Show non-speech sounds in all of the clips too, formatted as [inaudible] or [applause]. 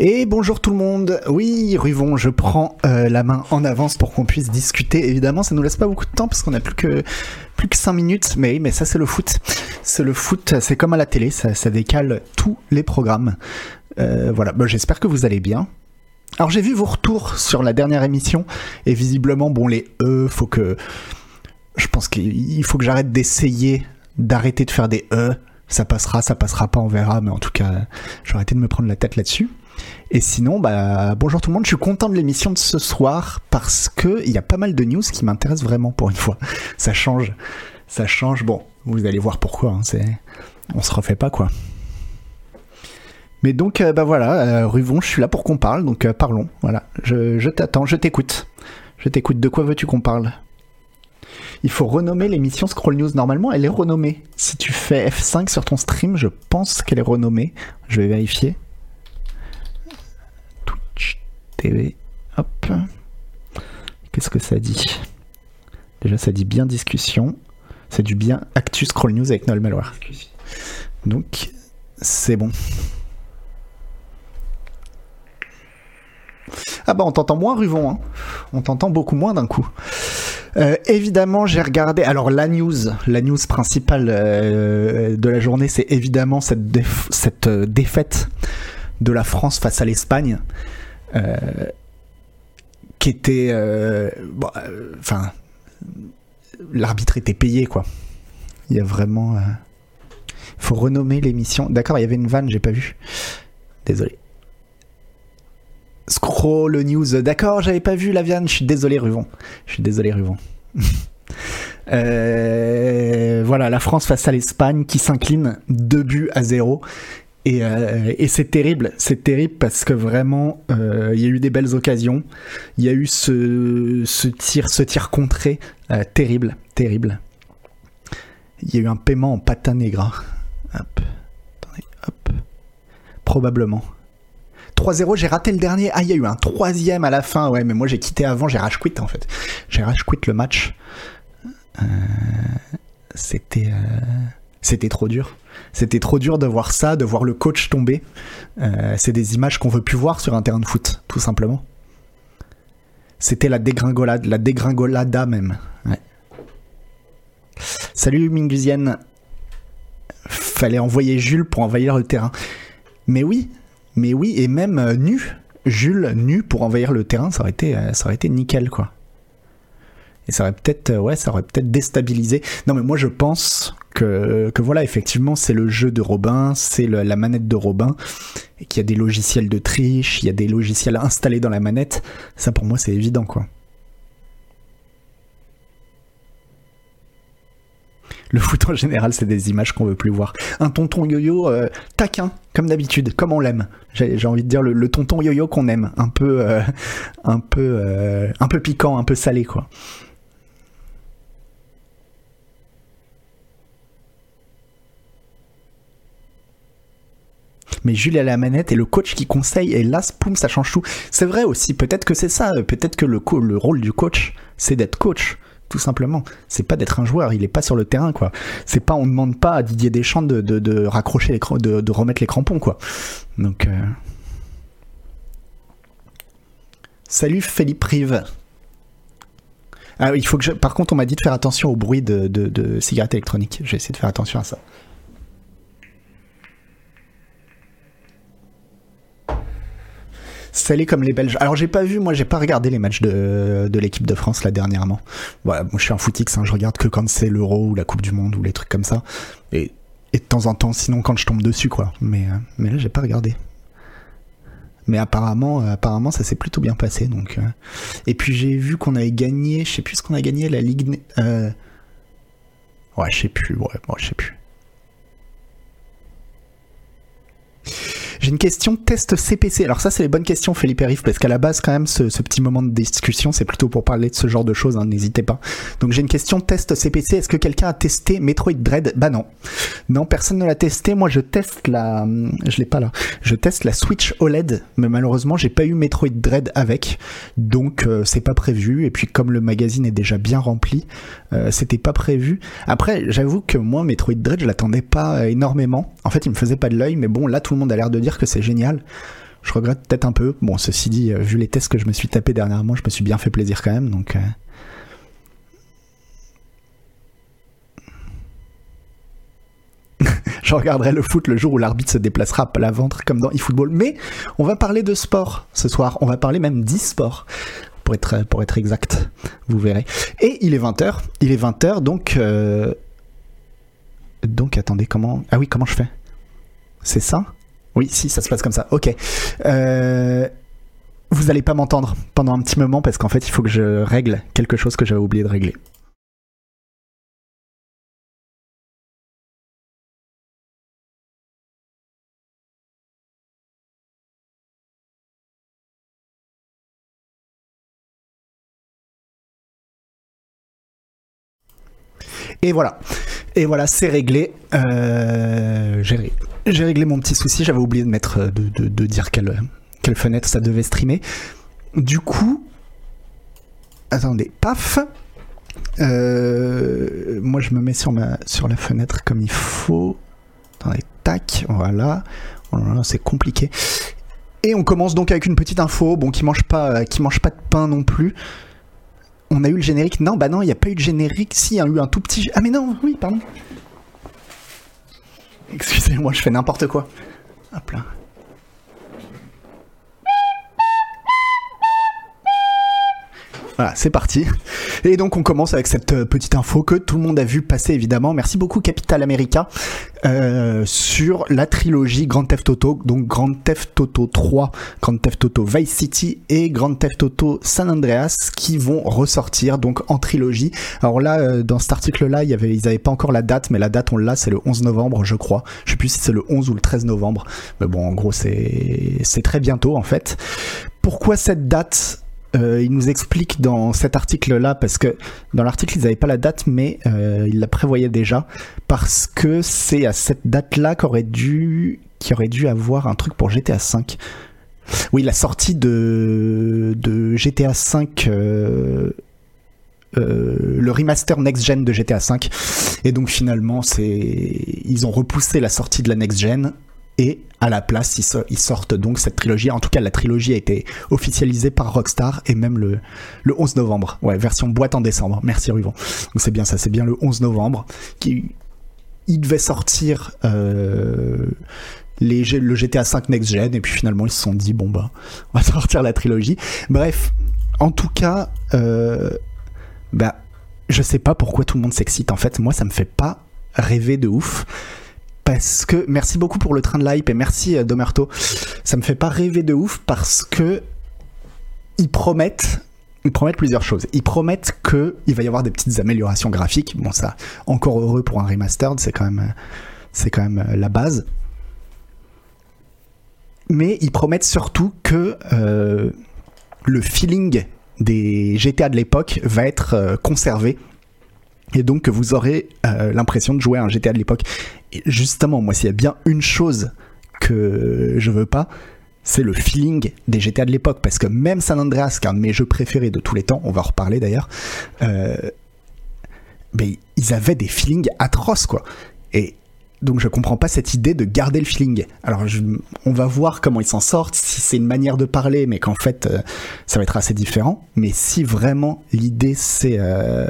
Et bonjour tout le monde. Oui, Ruvon, je prends euh, la main en avance pour qu'on puisse discuter. Évidemment, ça nous laisse pas beaucoup de temps parce qu'on a plus que plus que 5 minutes. Mais mais ça c'est le foot. C'est le foot, c'est comme à la télé, ça, ça décale tous les programmes. Euh, voilà, bon, j'espère que vous allez bien. Alors j'ai vu vos retours sur la dernière émission et visiblement, bon, les E, faut que... Je pense qu'il faut que j'arrête d'essayer d'arrêter de faire des E. Ça passera, ça passera pas, on verra, mais en tout cas, je vais arrêter de me prendre la tête là-dessus. Et sinon, bah, bonjour tout le monde, je suis content de l'émission de ce soir parce que il y a pas mal de news qui m'intéressent vraiment pour une fois. [laughs] Ça change, ça change. Bon, vous allez voir pourquoi. Hein, c'est, on se refait pas quoi. Mais donc, euh, bah voilà, euh, Ruvon, je suis là pour qu'on parle, donc euh, parlons. Voilà, je t'attends, je t'écoute. Je t'écoute. De quoi veux-tu qu'on parle? Il faut renommer l'émission Scroll News. Normalement, elle est renommée. Si tu fais F5 sur ton stream, je pense qu'elle est renommée. Je vais vérifier. TV. Hop. Qu'est-ce que ça dit? Déjà, ça dit bien discussion. C'est du bien Actu Scroll News avec Noël Malware. Donc, c'est bon. Ah bah on t'entend moins Ruvon, hein. on t'entend beaucoup moins d'un coup. Euh, évidemment, j'ai regardé. Alors la news, la news principale euh, de la journée, c'est évidemment cette, cette euh, défaite de la France face à l'Espagne, qui était, euh, euh, enfin, l'arbitre était payé quoi. Il y a vraiment, euh, faut renommer l'émission. D'accord, il y avait une vanne, j'ai pas vu. Désolé. Scroll news. D'accord, j'avais pas vu la viande. Je suis désolé, Ruvon. Je suis désolé, Ruvon. [laughs] Euh, voilà, la France face à l'Espagne qui s'incline 2 buts à 0. Et, euh, et c'est terrible, c'est terrible parce que vraiment, euh, il y a eu des belles occasions. Il y a eu ce, ce tir, ce tir contré, euh, terrible, terrible. Il y a eu un paiement en pata negra. Hop, attendez, hop. Probablement. 3-0, j'ai raté le dernier. Ah, il y a eu un troisième à la fin. Ouais, mais moi j'ai quitté avant, j'ai rage quit en fait. J'ai rage quit le match. C'était c'était trop dur. C'était trop dur de voir ça, de voir le coach tomber. Euh, c'est des images qu'on veut plus voir sur un terrain de foot, tout simplement. C'était la dégringolade, la dégringolada même. Salut Mingusienne. Fallait envoyer Jules pour envahir le terrain. Mais oui, mais oui, et même euh, nu, Jules nu pour envahir le terrain, ça aurait été, euh, ça aurait été nickel quoi. Et ça aurait peut-être, ouais, ça aurait peut-être déstabilisé. Non, mais moi je pense que, voilà, effectivement, c'est le jeu de Robin, c'est la manette de Robin, et qu'il y a des logiciels de triche, il y a des logiciels installés dans la manette. Ça pour moi c'est évident quoi. Le foot en général, c'est des images qu'on veut plus voir. Un tonton yo-yo euh, taquin, comme d'habitude, comme on l'aime. J'ai envie de dire le, le tonton yo-yo qu'on aime, un peu, euh, un peu, euh, un peu piquant, un peu salé, quoi. Mais Jules à la manette et le coach qui conseille et là, poum, ça change tout. C'est vrai aussi, peut-être que c'est ça, euh, peut-être que le, rôle du coach, c'est d'être coach, tout simplement. C'est pas d'être un joueur, il est pas sur le terrain, quoi. C'est pas, on demande pas à Didier Deschamps de, de, raccrocher les, de, de remettre les crampons, quoi. Donc, euh... salut Philippe Rive. Ah, il faut que. Par contre, on m'a dit de faire attention au bruit de cigarettes électroniques. J'ai essayé de faire attention à ça. Salé comme les Belges. Alors j'ai pas vu, moi j'ai pas regardé les matchs de, de l'équipe de France là dernièrement. Voilà, moi je suis un footix, hein, je regarde que quand c'est l'Euro ou la Coupe du Monde ou les trucs comme ça. Et, et de temps en temps, sinon quand je tombe dessus quoi. Mais, euh, mais là j'ai pas regardé. Mais apparemment, euh, apparemment ça s'est plutôt bien passé donc. euh. Et puis j'ai vu qu'on avait gagné, je sais plus ce qu'on a gagné la Ligue. Ouais, je sais plus, ouais, moi je sais plus. J'ai une question test CPC. Alors ça, c'est les bonnes questions, Philippe Riff, parce qu'à la base, quand même, ce, ce petit moment de discussion, c'est plutôt pour parler de ce genre de choses. hein, N'hésitez pas. Donc j'ai une question test CPC. Est-ce que quelqu'un a testé Metroid Dread? Bah non, non, personne ne l'a testé. Moi, je teste la, je l'ai pas là. Je teste la Switch OLED, mais malheureusement, j'ai pas eu Metroid Dread avec, donc euh, c'est pas prévu. Et puis comme le magazine est déjà bien rempli, euh, c'était pas prévu. Après, j'avoue que moi, Metroid Dread, je l'attendais pas euh, énormément. En fait, il me faisait pas de l'œil, mais bon, là, tout le monde a l'air de dire que c'est génial. je regrette peut-être un peu. Bon, ceci dit, vu les tests que je me suis tapé dernièrement, je me suis bien fait plaisir quand même, donc. [laughs] je regarderai le foot le jour où l'arbitre se déplacera à la ventre comme dans eFootball. Mais on va parler de sport ce soir. On va parler même d'e-sport. Pour être, pour être exact, vous verrez. Et il est 20h. Il est 20h, donc. Euh, donc, attendez, comment. Ah oui, comment je fais? C'est ça? Oui, si, ça se passe comme ça. Ok. Euh, vous n'allez pas m'entendre pendant un petit moment parce qu'en fait, il faut que je règle quelque chose que j'avais oublié de régler. Et voilà. Et voilà, c'est réglé. Euh, j'ai réglé mon petit souci. J'avais oublié de mettre euh, de, dire quelle, quelle fenêtre ça devait streamer. Du coup, attendez, paf. Euh, moi, je me mets sur ma sur la fenêtre comme il faut. Attendez, tac, voilà. Oh c'est compliqué. Et on commence donc avec une petite info, bon, qui mange pas, qui mange pas de pain non plus on a eu le générique. Non, bah non, il n'y a pas eu de générique. Si, il y a eu un tout petit. Ah, mais non, oui, pardon. Excusez-moi, je fais n'importe quoi. Hop là. Voilà, c'est parti. Et donc on commence avec cette euh, petite info que tout le monde a vu passer évidemment. Merci beaucoup Capital America euh, sur la trilogie Grand Theft Auto, donc Grand Theft Auto 3, Grand Theft Auto Vice City et Grand Theft Auto San Andreas qui vont ressortir donc en trilogie. Alors là, euh, dans cet article-là, ils n'avaient pas encore la date, mais la date on l'a, c'est le 11 novembre, je crois. Je sais plus si c'est le 11 ou le 13 novembre, mais bon, en gros c'est c'est très bientôt en fait. Pourquoi cette date euh, il nous explique dans cet article-là, parce que dans l'article, ils n'avaient pas la date, mais euh, ils la prévoyaient déjà, parce que c'est à cette date-là qu'aurait dû, aurait dû avoir un truc pour GTA V. Oui, la sortie de, GTA V, euh, le remaster next-gen de GTA V. Et donc finalement, ils ont repoussé la sortie de la next-gen et à la place ils, sortent donc cette trilogie. En tout cas, la trilogie a été officialisée par Rockstar et même le, le 11 novembre. Ouais, version boîte en décembre. Merci Ruvon. Donc c'est bien ça, c'est bien le 11 novembre qui il devait sortir euh, les, le GTA 5 Next Gen et puis finalement ils se sont dit bon bah on va [laughs] sortir la trilogie. Bref, en tout cas, euh, bah je sais pas pourquoi tout le monde s'excite. En fait, moi ça me fait pas rêver de ouf parce que merci beaucoup pour le train de l'hype et merci euh, Domerto. Ça me fait pas rêver de ouf parce que ils promettent ils promettent plusieurs choses. Ils promettent que il va y avoir des petites améliorations graphiques. Bon ça, encore heureux pour un remastered, c'est quand même c'est quand même euh, la base. Mais ils promettent surtout que euh, le feeling des GTA de l'époque va être conservé et donc que vous aurez l'impression de jouer à un GTA de l'époque justement, moi, s'il y a bien une chose que je veux pas, c'est le feeling des GTA de l'époque. Parce que même San Andreas, qui est un de mes jeux préférés de tous les temps, on va en reparler d'ailleurs, euh, ils avaient des feelings atroces, quoi. Et donc je comprends pas cette idée de garder le feeling. Alors on va voir comment ils s'en sortent, si c'est une manière de parler, mais qu'en fait euh, ça va être assez différent. Mais si vraiment l'idée c'est euh,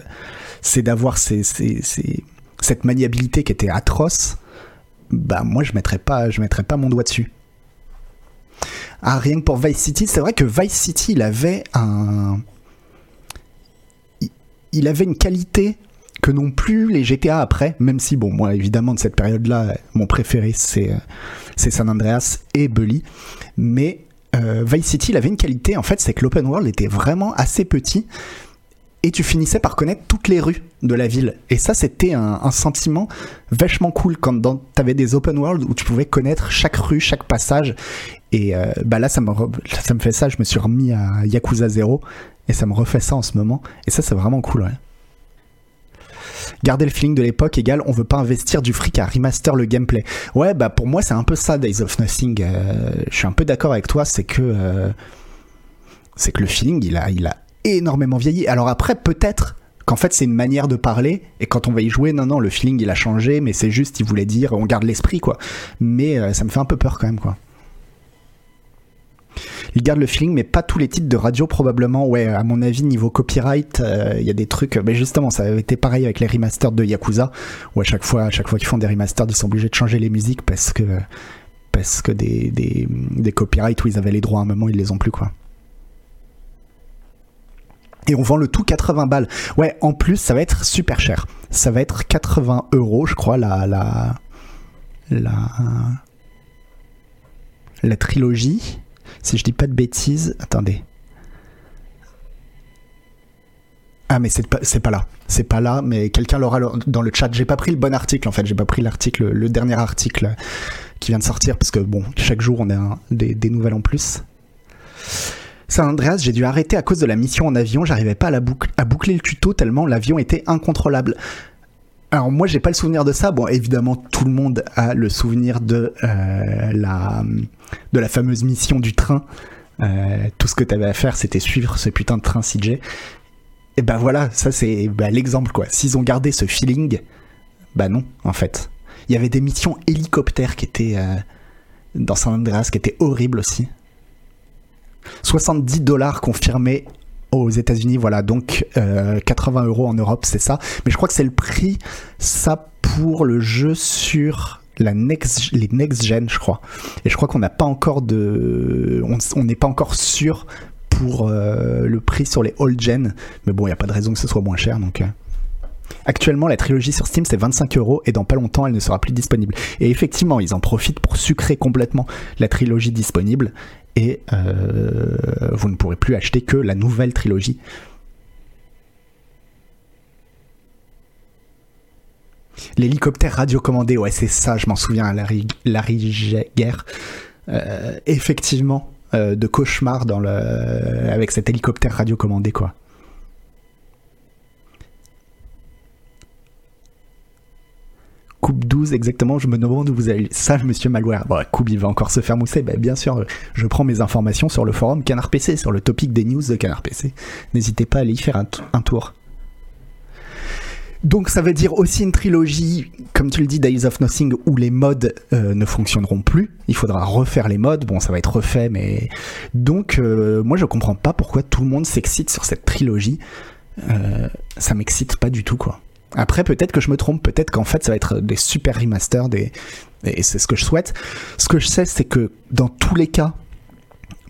c'est d'avoir cette maniabilité qui était atroce, bah moi je mettrais pas, je mettrais pas mon doigt dessus. Ah, rien que pour Vice City, c'est vrai que Vice City, il avait un, il avait une qualité que n'ont plus les GTA après, même si bon, moi évidemment de cette période-là, mon préféré c'est c'est San Andreas et Bully, mais euh, Vice City, il avait une qualité en fait, c'est que l'open world était vraiment assez petit et tu finissais par connaître toutes les rues de la ville. Et ça, c'était un, sentiment vachement cool quand t'avais des open world où tu pouvais connaître chaque rue, chaque passage. Et euh, bah là, ça me, ça me fait ça. Je me suis remis à Yakuza 0 et ça me refait ça en ce moment. Et ça, c'est vraiment cool. Ouais. Garder le feeling de l'époque égale on veut pas investir du fric à remaster le gameplay. Ouais, bah pour moi, c'est un peu ça, Days of Nothing. Euh, je suis un peu d'accord avec toi, c'est que. Euh, c'est que le feeling, il a, il a énormément vieilli. Alors après, peut-être qu'en fait c'est une manière de parler et quand on va y jouer, non, non, le feeling il a changé, mais c'est juste, il voulait dire, on garde l'esprit quoi. Mais euh, ça me fait un peu peur quand même quoi. ils gardent le feeling, mais pas tous les titres de radio probablement. Ouais, à mon avis, niveau copyright, il y a des trucs. Mais justement, ça avait été pareil avec les remasters de Yakuza, où à chaque fois, à chaque fois qu'ils font des remasters, ils sont obligés de changer les musiques parce que parce que des, des, des copyrights où ils avaient les droits à un moment, ils les ont plus quoi. Et on vend le tout 80 balles. Ouais, en plus, ça va être super cher. Ça va être 80 euros, je crois, la, la, la, la trilogie. Si je dis pas de bêtises, attendez. Ah mais c'est pas, pas là. C'est pas là, mais quelqu'un l'aura dans le chat. J'ai pas pris le bon article en fait. J'ai pas pris l'article, le dernier article qui vient de sortir parce que bon, chaque jour on a des, des nouvelles en plus. San Andreas, j'ai dû arrêter à cause de la mission en avion. J'arrivais pas à, boucler le tuto tellement l'avion était incontrôlable. Alors moi j'ai pas le souvenir de ça. Bon évidemment tout le monde a le souvenir de euh, la de la fameuse mission du train. Euh, tout ce que tu avais à faire c'était suivre ce putain de train CJ. Et ben voilà, ça c'est bah, l'exemple quoi. S'ils ont gardé ce feeling, bah non en fait. Il y avait des missions hélicoptères qui étaient euh, dans San Andreas qui étaient horribles aussi. 70 dollars confirmés aux États-Unis, voilà, donc 80 euh, euros en Europe, c'est ça. Mais je crois que c'est le prix, ça, pour le jeu sur les next gen, je crois. Et je crois qu'on n'a pas encore de, on n'est pas encore sûr pour euh, le prix sur les old gen. Mais bon, il n'y a pas de raison que ce soit moins cher, donc. Euh. Actuellement, la trilogie sur Steam, c'est 25 euros et dans pas longtemps, elle ne sera plus disponible. Et effectivement, ils en profitent pour sucrer complètement la trilogie disponible et euh, vous ne pourrez plus acheter que la nouvelle trilogie. L'hélicoptère radiocommandé, ouais, c'est ça, je m'en souviens, Larry, Larry Guerre. Euh, effectivement, euh, de cauchemar dans le, avec cet hélicoptère radiocommandé, quoi. Coupe 12 exactement, je me demande où vous avez ça, monsieur Malware. Bon, Coupe, il va encore se faire mousser. Ben, bien sûr, je prends mes informations sur le forum Canard PC, sur le topic des news de Canard PC. N'hésitez pas à aller y faire un, tour. Donc ça veut dire aussi une trilogie, comme tu le dis, Days of Nothing, où les modes euh, ne fonctionneront plus. Il faudra refaire les modes. Bon, ça va être refait, mais donc euh, moi je comprends pas pourquoi tout le monde s'excite sur cette trilogie. Euh, ça m'excite pas du tout, quoi. Après, peut-être que je me trompe, peut-être qu'en fait, ça va être des super remasters, des... et c'est ce que je souhaite. Ce que je sais, c'est que dans tous les cas,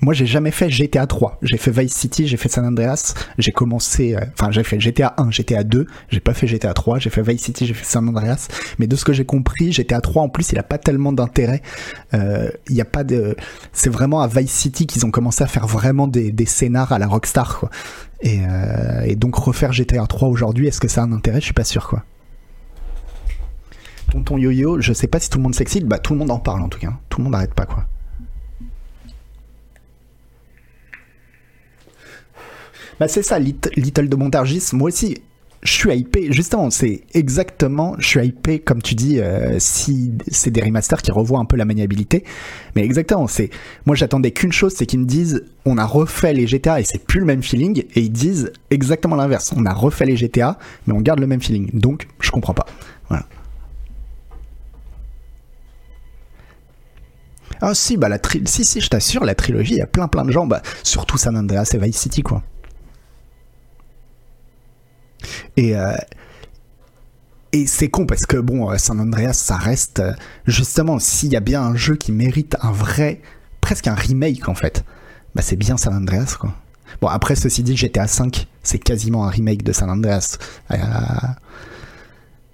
moi, j'ai jamais fait GTA 3. J'ai fait Vice City, j'ai fait San Andreas, j'ai commencé, euh, enfin, j'ai fait GTA 1, GTA 2, j'ai pas fait GTA 3, j'ai fait Vice City, j'ai fait San Andreas. Mais de ce que j'ai compris, GTA 3, en plus, il a pas tellement d'intérêt. Euh, il y a pas de, c'est vraiment à Vice City qu'ils ont commencé à faire vraiment des, des scénars à la Rockstar, quoi. Et, euh, et donc refaire GTA 3 aujourd'hui, est-ce que ça a un intérêt? Je suis pas sûr, quoi. Tonton Yo-Yo, je sais pas si tout le monde s'excite, bah tout le monde en parle en tout cas. Tout le monde n'arrête pas, quoi. Bah c'est ça, Little de Montargis. Moi aussi, je suis hypé. Justement, c'est exactement, je suis hypé, comme tu dis, euh, si c'est des remasters qui revoient un peu la maniabilité. Mais exactement, c'est, moi j'attendais qu'une chose, c'est qu'ils me disent, on a refait les GTA et c'est plus le même feeling. Et ils disent exactement l'inverse. On a refait les GTA, mais on garde le même feeling. Donc, je comprends pas. Voilà. Ah si, bah la tri si, je t'assure, la trilogie, il y a plein plein de gens, bah, surtout San Andreas et Vice City, quoi. Et, euh, et c'est con parce que bon, euh, San Andreas, ça reste euh, justement s'il y a bien un jeu qui mérite un vrai, presque un remake en fait, bah c'est bien San Andreas quoi. Bon après ceci dit, GTA 5, c'est quasiment un remake de San Andreas.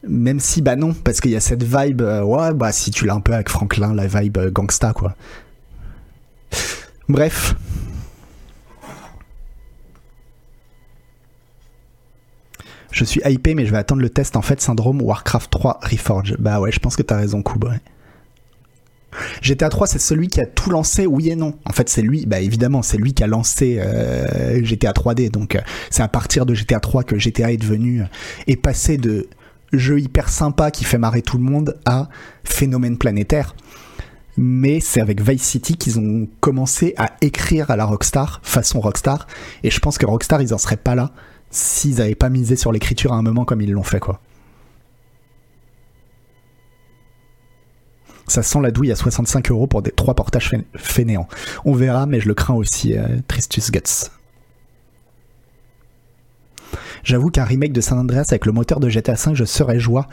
même si bah non, parce qu'il y a cette vibe, ouais bah si tu l'as un peu avec Franklin, la vibe gangsta quoi. Bref, je suis hypé, mais je vais attendre le test en fait syndrome Warcraft 3 Reforge. Bah ouais, je pense que t'as raison, Koub. GTA 3, c'est celui qui a tout lancé, oui et non. En fait, c'est lui, bah évidemment, c'est lui qui a lancé euh, GTA 3D. Donc, euh, c'est à partir de GTA 3 que GTA est devenu euh, est passé de jeu hyper sympa qui fait marrer tout le monde à phénomène planétaire. Mais c'est avec Vice City qu'ils ont commencé à écrire à la Rockstar, façon Rockstar. Et je pense que Rockstar, ils en seraient pas là s'ils n'avaient pas misé sur l'écriture à un moment comme ils l'ont fait, quoi. Ça sent la douille à 65 euros pour des trois portages fainéants. On verra, mais je le crains aussi, euh, Tristus Guts. J'avoue qu'un remake de San Andreas avec le moteur de GTA V, je serais joie.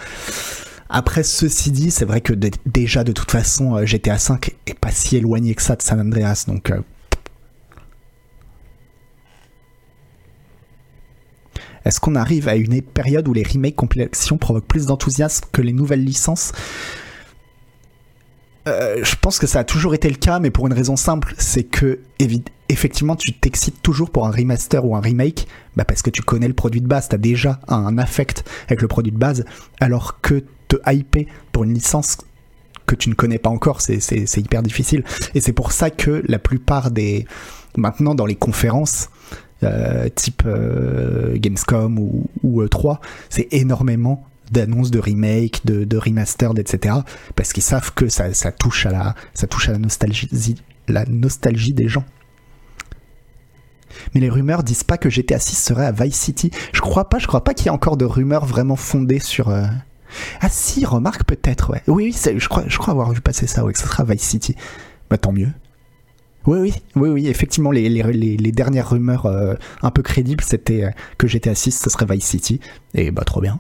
Après, ceci dit, c'est vrai que déjà, de toute façon, euh, GTA V est pas si éloigné que ça de San Andreas, donc... Euh, Est-ce qu'on arrive à une période où les remakes compilations provoquent plus d'enthousiasme que les nouvelles licences? Euh, je pense que ça a toujours été le cas, mais pour une raison simple, c'est que effectivement tu t'excites toujours pour un remaster ou un remake, bah parce que tu connais le produit de base, tu as déjà un affect avec le produit de base, alors que te hyper pour une licence que tu ne connais pas encore, c'est hyper difficile. Et c'est pour ça que la plupart des... Maintenant dans les conférences, type euh, Gamescom ou, ou E3, c'est énormément d'annonces de remake, de, de remastered, etc. Parce qu'ils savent que ça, touche à la, à nostalgie, des gens. Mais les rumeurs disent pas que GTA 6 serait à Vice City. Je crois pas, je crois pas qu'il y ait encore de rumeurs vraiment fondées sur. Euh, ah si, remarque peut-être, ouais. Oui, oui, je crois, je crois avoir vu passer ça, ouais, que ce sera Vice City. Bah tant mieux. Oui, oui, oui, oui, effectivement, les, les, dernières rumeurs euh, un peu crédibles, c'était euh, que GTA 6, ce serait Vice City. Et bah trop bien.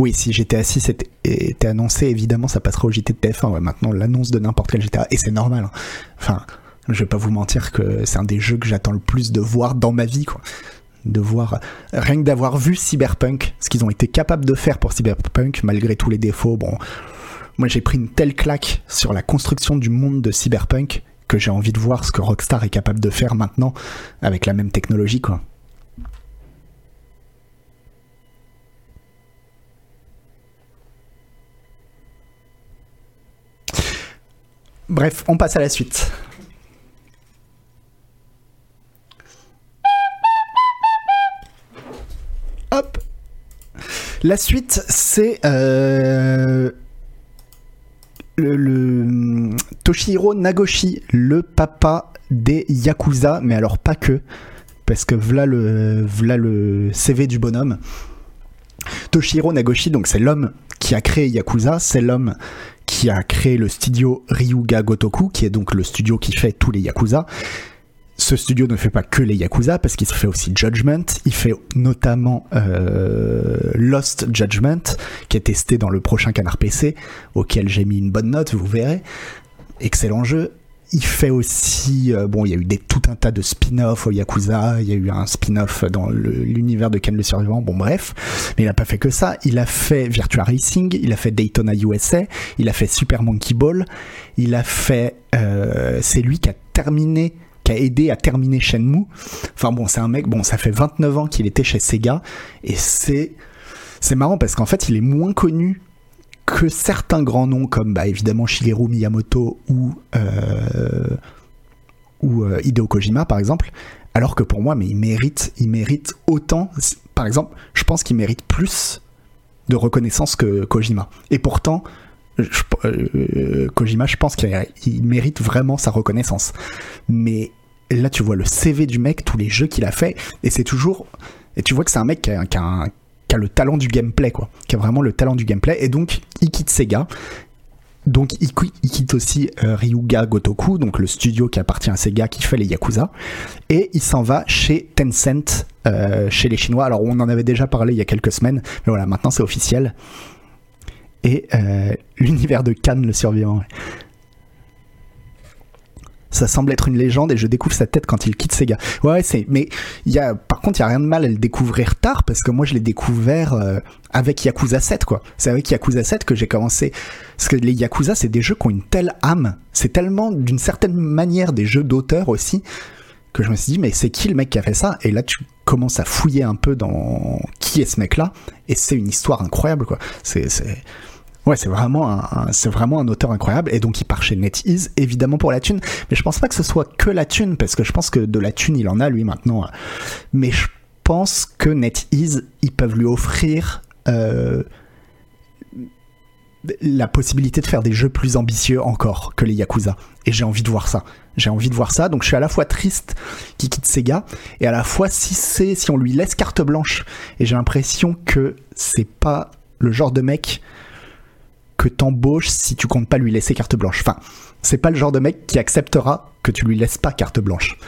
Oui, si GTA 6 était, annoncé, évidemment, ça passerait au JT de TF1. maintenant, l'annonce de n'importe quel GTA, et c'est normal. Hein. Enfin, je vais pas vous mentir que c'est un des jeux que j'attends le plus de voir dans ma vie, quoi. De voir, rien que d'avoir vu Cyberpunk, ce qu'ils ont été capables de faire pour Cyberpunk, malgré tous les défauts. Bon, moi j'ai pris une telle claque sur la construction du monde de Cyberpunk que j'ai envie de voir ce que Rockstar est capable de faire maintenant avec la même technologie. Bref, on passe à la suite. La suite, c'est euh, le, Toshihiro Nagoshi, le papa des Yakuza, mais alors pas que, parce que voilà le, voilà le CV du bonhomme. Toshihiro Nagoshi, donc c'est l'homme qui a créé Yakuza, c'est l'homme qui a créé le studio Ryuga Gotoku, qui est donc le studio qui fait tous les Yakuza. Ce studio ne fait pas que les Yakuza, parce qu'il fait aussi Judgment, il fait notamment euh, Lost Judgment, qui est testé dans le prochain Canard PC, auquel j'ai mis une bonne note, vous verrez. Excellent jeu. Il fait aussi, euh, bon, il y a eu tout un tas de spin-off au Yakuza, il y a eu un spin-off dans l'univers de Ken le Survivant, bon bref, mais il n'a pas fait que ça, il a fait Virtua Racing, il a fait Daytona USA, il a fait Super Monkey Ball, il a fait, euh, c'est lui qui a terminé a aidé à terminer Shenmue. Enfin bon, c'est un mec, bon, ça fait 29 ans qu'il était chez Sega, et c'est, c'est marrant parce qu'en fait, il est moins connu que certains grands noms comme bah, évidemment Shigeru Miyamoto ou, euh, ou euh, Hideo Kojima par exemple, alors que pour moi, mais il mérite, il mérite autant, par exemple, je pense qu'il mérite plus de reconnaissance que Kojima. Et pourtant, euh, Kojima, je pense qu'il mérite vraiment sa reconnaissance. Mais là, tu vois le CV du mec, tous les jeux qu'il a fait, et c'est toujours. Et tu vois que c'est un mec qui a, le talent du gameplay, quoi. Qui a vraiment le talent du gameplay. Et donc, il quitte Sega. Donc, il, quitte aussi Ryuga Gotoku, donc le studio qui appartient à Sega qui fait les Yakuza. Et il s'en va chez Tencent, euh, chez les Chinois. Alors, on en avait déjà parlé il y a quelques semaines, mais voilà, maintenant c'est officiel. Et euh, l'univers de Cannes, le survivant ça semble être une légende et je découvre sa tête quand il quitte Sega. Ouais, c'est. Mais il y a, par contre, il y a rien de mal à le découvrir tard parce que moi, je l'ai découvert euh, avec Yakuza 7, quoi. C'est avec Yakuza 7 que j'ai commencé. Parce que les Yakuza, c'est des jeux qui ont une telle âme. C'est tellement, d'une certaine manière, des jeux d'auteur aussi que je me suis dit, mais c'est qui le mec qui a fait ça? Et là, tu commences à fouiller un peu dans qui est ce mec-là, et c'est une histoire incroyable, quoi. C'est, Ouais, c'est vraiment un, auteur incroyable et donc il part chez NetEase évidemment pour la thune, mais je pense pas que ce soit que la thune parce que je pense que de la thune il en a lui maintenant, mais je pense que NetEase ils peuvent lui offrir euh, la possibilité de faire des jeux plus ambitieux encore que les Yakuza. Et j'ai envie de voir ça. J'ai envie de voir ça. Donc je suis à la fois triste qu'il quitte Sega et à la fois si c'est si on lui laisse carte blanche. Et j'ai l'impression que c'est pas le genre de mec que t'embauches si tu comptes pas lui laisser carte blanche. Enfin, c'est pas le genre de mec qui acceptera que tu lui laisses pas carte blanche.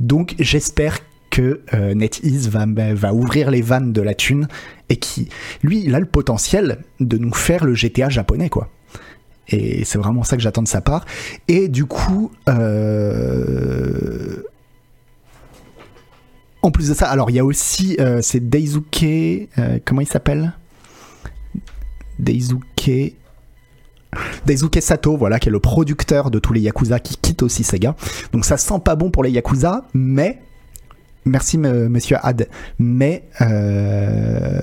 Donc j'espère que euh, NetEase va, va ouvrir les vannes de la thune et qui, lui, il a le potentiel de nous faire le GTA japonais, quoi. Et c'est vraiment ça que j'attends de sa part. Et du coup, euh, en plus de ça, alors il y a aussi, euh, c'est Daisuke, comment il s'appelle? Daisuke. Daisuke Sato, voilà, qui est le producteur de tous les Yakuza, qui quitte aussi Sega. Donc ça sent pas bon pour les Yakuza, mais Merci, monsieur Had. Mais euh,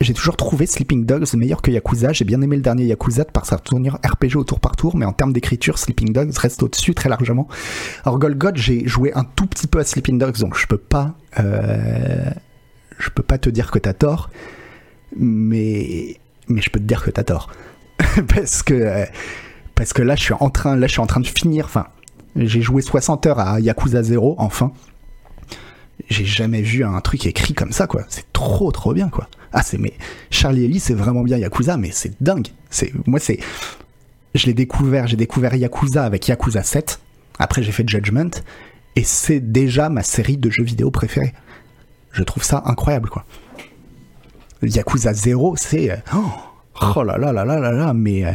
j'ai toujours trouvé Sleeping Dogs meilleur que Yakuza. J'ai bien aimé le dernier Yakuza par sa tournure RPG au tour par tour, mais en termes d'écriture, Sleeping Dogs reste au-dessus très largement. Alors Golgot, j'ai joué un tout petit peu à Sleeping Dogs, donc je peux pas, euh, je peux pas te dire que t'as tort, mais mais je peux te dire que t'as tort [laughs] parce que parce que là je suis en train, là je suis en train de finir, enfin j'ai joué 60 heures à Yakuza 0, enfin. J'ai jamais vu un truc écrit comme ça, quoi. C'est trop, trop bien, quoi. Ah, c'est, mais Charlie Ellie, c'est vraiment bien Yakuza, mais c'est dingue. C'est, moi, c'est, je l'ai découvert, j'ai découvert Yakuza avec Yakuza 7. Après, j'ai fait Judgment. Et c'est déjà ma série de jeux vidéo préférée. Je trouve ça incroyable, quoi. Yakuza 0, c'est, oh, oh là là là là là là, mais, euh,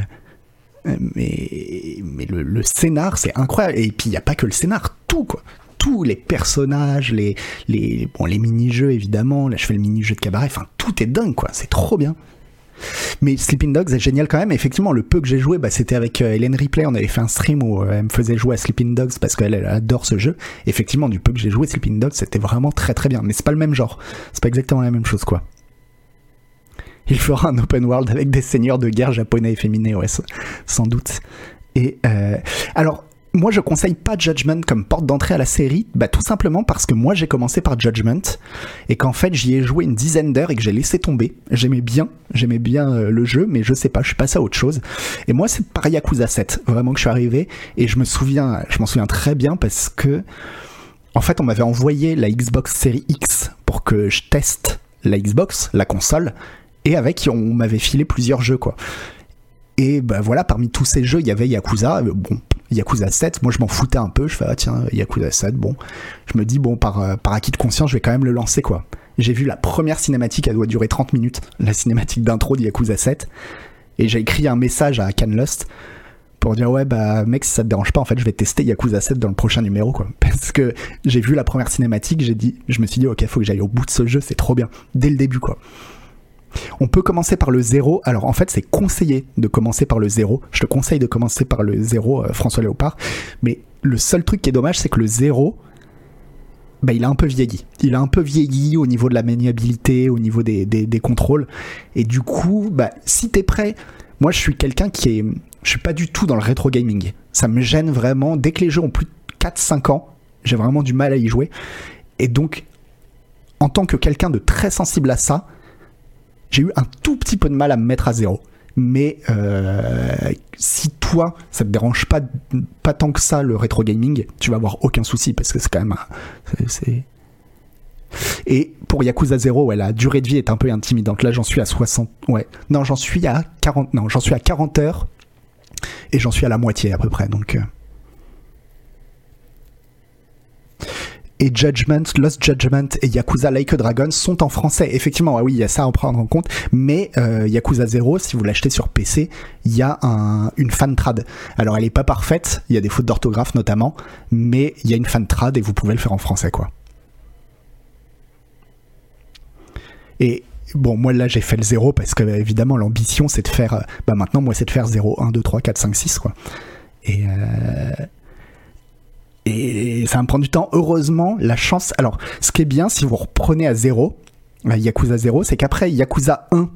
mais, mais le, scénar, c'est incroyable. Et puis, il n'y a pas que le scénar, tout, quoi. Tous les personnages, les, les, bon, les mini-jeux, évidemment. Là, je fais le mini-jeu de cabaret. Enfin, tout est dingue, quoi. C'est trop bien. Mais Sleeping Dogs est génial quand même. Effectivement, le peu que j'ai joué, bah, c'était avec euh, Hélène Ripley. On avait fait un stream où euh, elle me faisait jouer à Sleeping Dogs parce qu'elle adore ce jeu. Effectivement, du peu que j'ai joué Sleeping Dogs, c'était vraiment très très bien. Mais c'est pas le même genre. C'est pas exactement la même chose, quoi il fera un open world avec des seigneurs de guerre japonais efféminés, ouais, sans doute. Et euh, alors, moi, je conseille pas Judgment comme porte d'entrée à la série, bah, tout simplement parce que moi, j'ai commencé par Judgment et qu'en fait, j'y ai joué une dizaine d'heures et que j'ai laissé tomber. J'aimais bien, j'aimais bien euh, le jeu, mais je sais pas, je suis passé à autre chose. Et moi, c'est par Yakuza 7, vraiment que je suis arrivé et je me souviens, je m'en souviens très bien parce que, en fait, on m'avait envoyé la Xbox Series X pour que je teste la Xbox, la console, et avec on m'avait filé plusieurs jeux quoi. Et bah voilà, parmi tous ces jeux, il y avait Yakuza. Euh, bon, Yakuza 7, moi je m'en foutais un peu. Je fais, ah tiens, Yakuza 7, bon. Je me dis, bon, par, euh, par acquis de conscience, je vais quand même le lancer, quoi. J'ai vu la première cinématique, elle doit durer 30 minutes, [laughs] la cinématique d'intro de Yakuza 7. Et j'ai écrit un message à Canlust pour dire, ouais, bah mec, si ça te dérange pas, en fait, je vais tester Yakuza 7 dans le prochain numéro, quoi. [laughs] Parce que j'ai vu la première cinématique, j'ai dit, je me suis dit, ok, faut que j'aille au bout de ce jeu, c'est trop bien. Dès le début, quoi. On peut commencer par le zéro. Alors en fait, c'est conseillé de commencer par le zéro. Je te conseille de commencer par le zéro, euh, François Léopard. Mais le seul truc qui est dommage, c'est que le zéro, bah, il a un peu vieilli. Il a un peu vieilli au niveau de la maniabilité, au niveau des, contrôles. Et du coup, bah, si t'es prêt, moi je suis quelqu'un qui est. Je suis pas du tout dans le rétro gaming. Ça me gêne vraiment. Dès que les jeux ont plus de 4-5 ans, j'ai vraiment du mal à y jouer. Et donc, en tant que quelqu'un de très sensible à ça, j'ai eu un tout petit peu de mal à me mettre à zéro. Mais euh, si toi, ça te dérange pas, pas tant que ça le rétro gaming, tu vas avoir aucun souci parce que c'est quand même. C'est, Et pour Yakuza 0, ouais, la durée de vie est un peu intimidante. Là, j'en suis à 60. Ouais. Non, j'en suis à 40. Non, j'en suis à 40 heures. Et j'en suis à la moitié à peu près. Donc. Et Judgment, Lost Judgment et Yakuza Like a Dragon sont en français. Effectivement, oui, il y a ça à prendre en compte. Mais euh, Yakuza 0, si vous l'achetez sur PC, il y a une fan trad. Alors elle est pas parfaite, il y a des fautes d'orthographe notamment, mais il y a une fan trad et vous pouvez le faire en français, quoi. Et bon, moi là j'ai fait le 0 parce que évidemment l'ambition c'est de faire, euh, bah maintenant moi c'est de faire 0, 1, 2, 3, 4, 5, 6 quoi. Et, euh, et ça va me prendre du temps. Heureusement, la chance. Alors, ce qui est bien, si vous reprenez à zéro, Yakuza 0, c'est qu'après Yakuza 1,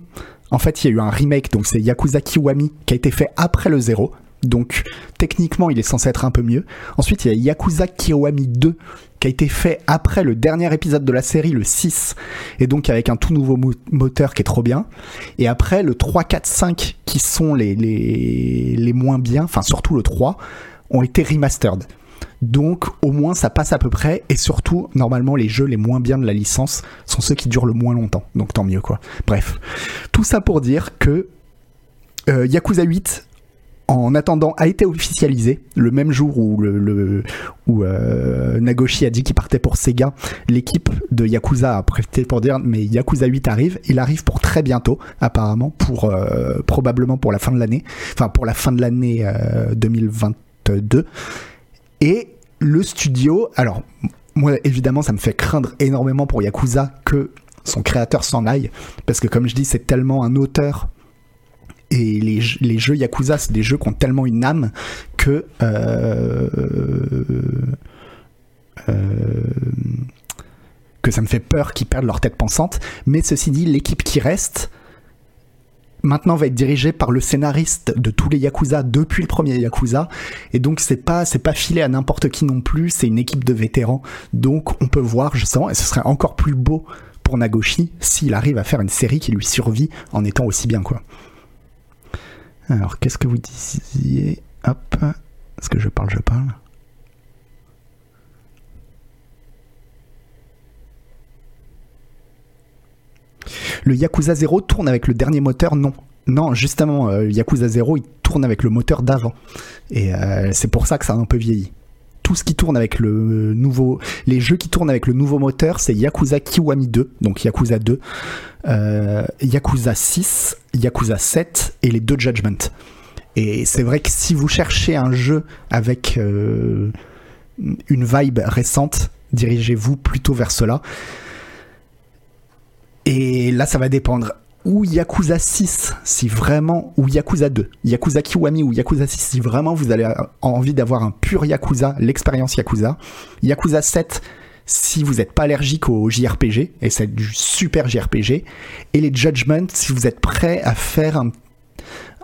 en fait, il y a eu un remake, donc c'est Yakuza Kiwami qui a été fait après le 0. Donc techniquement, il est censé être un peu mieux. Ensuite, il y a Yakuza Kiwami 2 qui a été fait après le dernier épisode de la série, le 6, et donc avec un tout nouveau moteur qui est trop bien. Et après, le 3, 4, 5, qui sont les, les, les moins bien, enfin surtout le 3, ont été remastered. Donc au moins ça passe à peu près et surtout normalement les jeux les moins bien de la licence sont ceux qui durent le moins longtemps. Donc tant mieux quoi. Bref, tout ça pour dire que euh, Yakuza 8 en attendant a été officialisé le même jour où, euh, Nagoshi a dit qu'il partait pour Sega. L'équipe de Yakuza a prêté pour dire mais Yakuza 8 arrive. Il arrive pour très bientôt apparemment pour euh, probablement pour la fin de l'année. Enfin pour la fin de l'année 2022 et le studio, alors moi évidemment ça me fait craindre énormément pour Yakuza que son créateur s'en aille, parce que comme je dis c'est tellement un auteur et les, jeux Yakuza, c'est des jeux qui ont tellement une âme que euh, euh, que ça me fait peur qu'ils perdent leur tête pensante. Mais ceci dit, l'équipe qui reste maintenant va être dirigé par le scénariste de tous les Yakuza depuis le premier Yakuza. Et donc c'est pas c'est pas filé à n'importe qui non plus. C'est une équipe de vétérans. Donc on peut voir justement et ce serait encore plus beau pour Nagoshi s'il arrive à faire une série qui lui survit en étant aussi bien quoi. Alors qu'est-ce que vous disiez? Hop. Est-ce que je parle? Je parle Le Yakuza 0 tourne avec le dernier moteur Non. Non, justement, euh, Yakuza 0, il tourne avec le moteur d'avant. Et euh, c'est pour ça que ça a un peu vieilli. Tout ce qui tourne avec le nouveau. Les jeux qui tournent avec le nouveau moteur, c'est Yakuza Kiwami 2, donc Yakuza 2, euh, Yakuza 6, Yakuza 7 et les deux Judgment. Et c'est vrai que si vous cherchez un jeu avec une vibe récente, dirigez-vous plutôt vers cela. Et là, ça va dépendre. Ou Yakuza 6, si vraiment, ou Yakuza 2, Yakuza Kiwami ou Yakuza 6, si vraiment vous avez envie d'avoir un pur Yakuza, l'expérience Yakuza. Yakuza 7, si vous n'êtes pas allergique au JRPG, et c'est du super JRPG. Et les Judgment, si vous êtes prêt à faire un,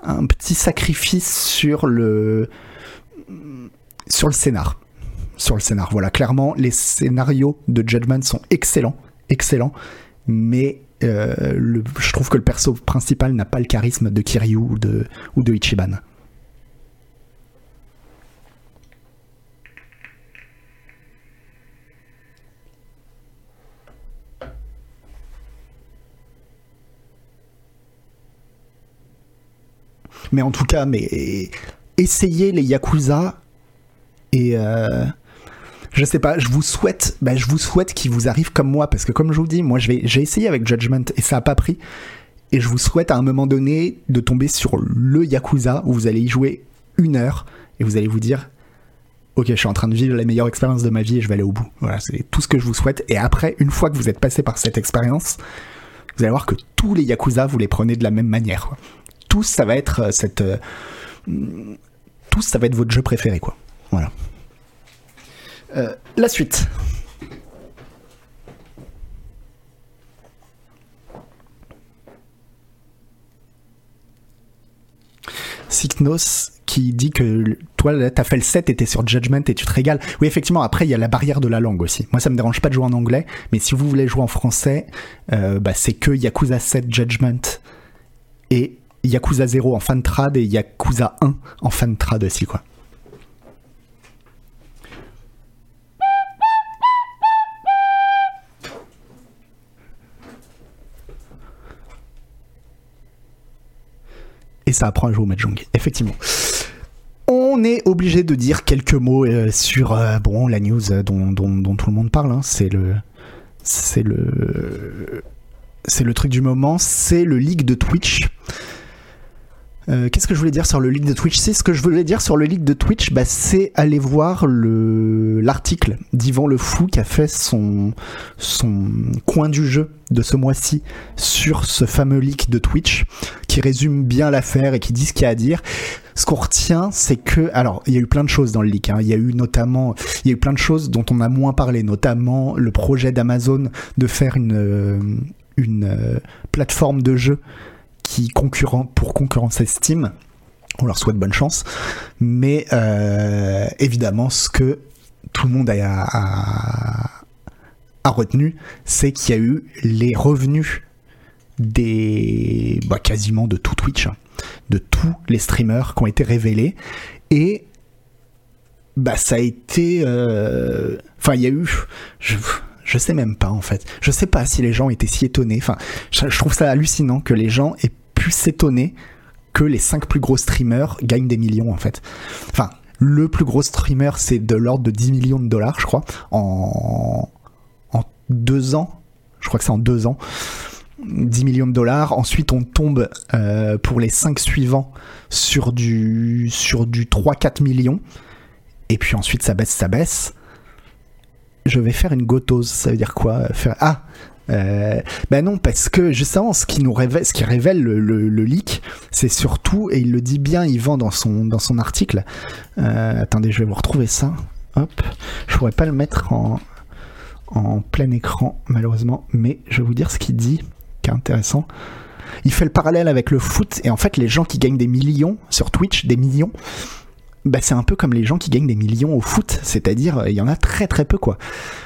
un petit sacrifice sur le, sur le scénar. Sur le scénar, voilà. Clairement, les scénarios de Judgment sont excellents, excellents mais euh, je trouve que le perso principal n'a pas le charisme de Kiryu ou de, ou de Ichiban. Mais en tout cas, mais essayez les Yakuza et euh, je sais pas, je vous souhaite, bah, je vous souhaite qu'il vous arrive comme moi, parce que comme je vous dis, moi j'ai essayé avec Judgment et ça a pas pris. Et je vous souhaite à un moment donné de tomber sur le Yakuza où vous allez y jouer une heure et vous allez vous dire Ok, je suis en train de vivre la meilleure expérience de ma vie et je vais aller au bout. Voilà, c'est tout ce que je vous souhaite. Et après, une fois que vous êtes passé par cette expérience, vous allez voir que tous les Yakuza, vous les prenez de la même manière. Tous, ça va être euh, cette. Euh, tous, ça va être votre jeu préféré, quoi. Voilà. Euh, la suite. Siknos qui dit que toi, t'as fait le 7 et t'es sur Judgment et tu te régales. Oui, effectivement, après, il y a la barrière de la langue aussi. Moi, ça me dérange pas de jouer en anglais, mais si vous voulez jouer en français, euh, bah, c'est que Yakuza 7 Judgment et Yakuza 0 en fan trad et Yakuza 1 en fan trad aussi, quoi. Et ça apprend à jouer au Mahjong, effectivement. On est obligé de dire quelques mots euh, sur euh, bon la news dont, tout le monde parle. Hein. C'est le c'est le c'est le truc du moment. C'est le leak de Twitch. Euh, qu'est-ce que je voulais dire sur le leak de Twitch? C'est ce que je voulais dire sur le leak de Twitch, bah, c'est aller voir l'article d'Yvan Le Fou qui a fait son, son coin du jeu de ce mois-ci sur ce fameux leak de Twitch, qui résume bien l'affaire et qui dit ce qu'il y a à dire. Ce qu'on retient, c'est que, alors, il y a eu plein de choses dans le leak. Hein. Il y a eu notamment, il y a eu plein de choses dont on a moins parlé, notamment le projet d'Amazon de faire une, euh, une euh, plateforme de jeu qui concurrent pour concurrencer Steam On leur souhaite bonne chance. Mais euh, évidemment, ce que tout le monde a, retenu, c'est qu'il y a eu les revenus des bah, quasiment de tout Twitch, hein, de tous les streamers qui ont été révélés. Et bah ça a été euh, enfin il y a eu je sais même pas en fait. Je sais pas si les gens étaient si étonnés. Enfin je, trouve ça hallucinant que les gens aient pu s'étonner que les cinq plus gros streamers gagnent des millions en fait. Enfin le plus gros streamer c'est de l'ordre de 10 millions de dollars je crois en en deux ans. Je crois que c'est en deux ans. 10 millions de dollars. Ensuite, on tombe euh, pour les cinq suivants sur du, sur du 3-4 millions. Et puis ensuite ça baisse, ça baisse. Je vais faire une gotose, ça veut dire quoi faire... Ah euh, ben non, parce que justement, ce qui nous révèle, ce qui révèle le, leak, c'est surtout, et il le dit bien, Yvan dans son dans son article. Euh, attendez, je vais vous retrouver ça. Hop, je pourrais pas le mettre en en plein écran malheureusement, mais je vais vous dire ce qu'il dit, qui est intéressant. Il fait le parallèle avec le foot et en fait, les gens qui gagnent des millions sur Twitch, des millions, bah, c'est un peu comme les gens qui gagnent des millions au foot, c'est-à-dire euh, il y en a très très peu quoi.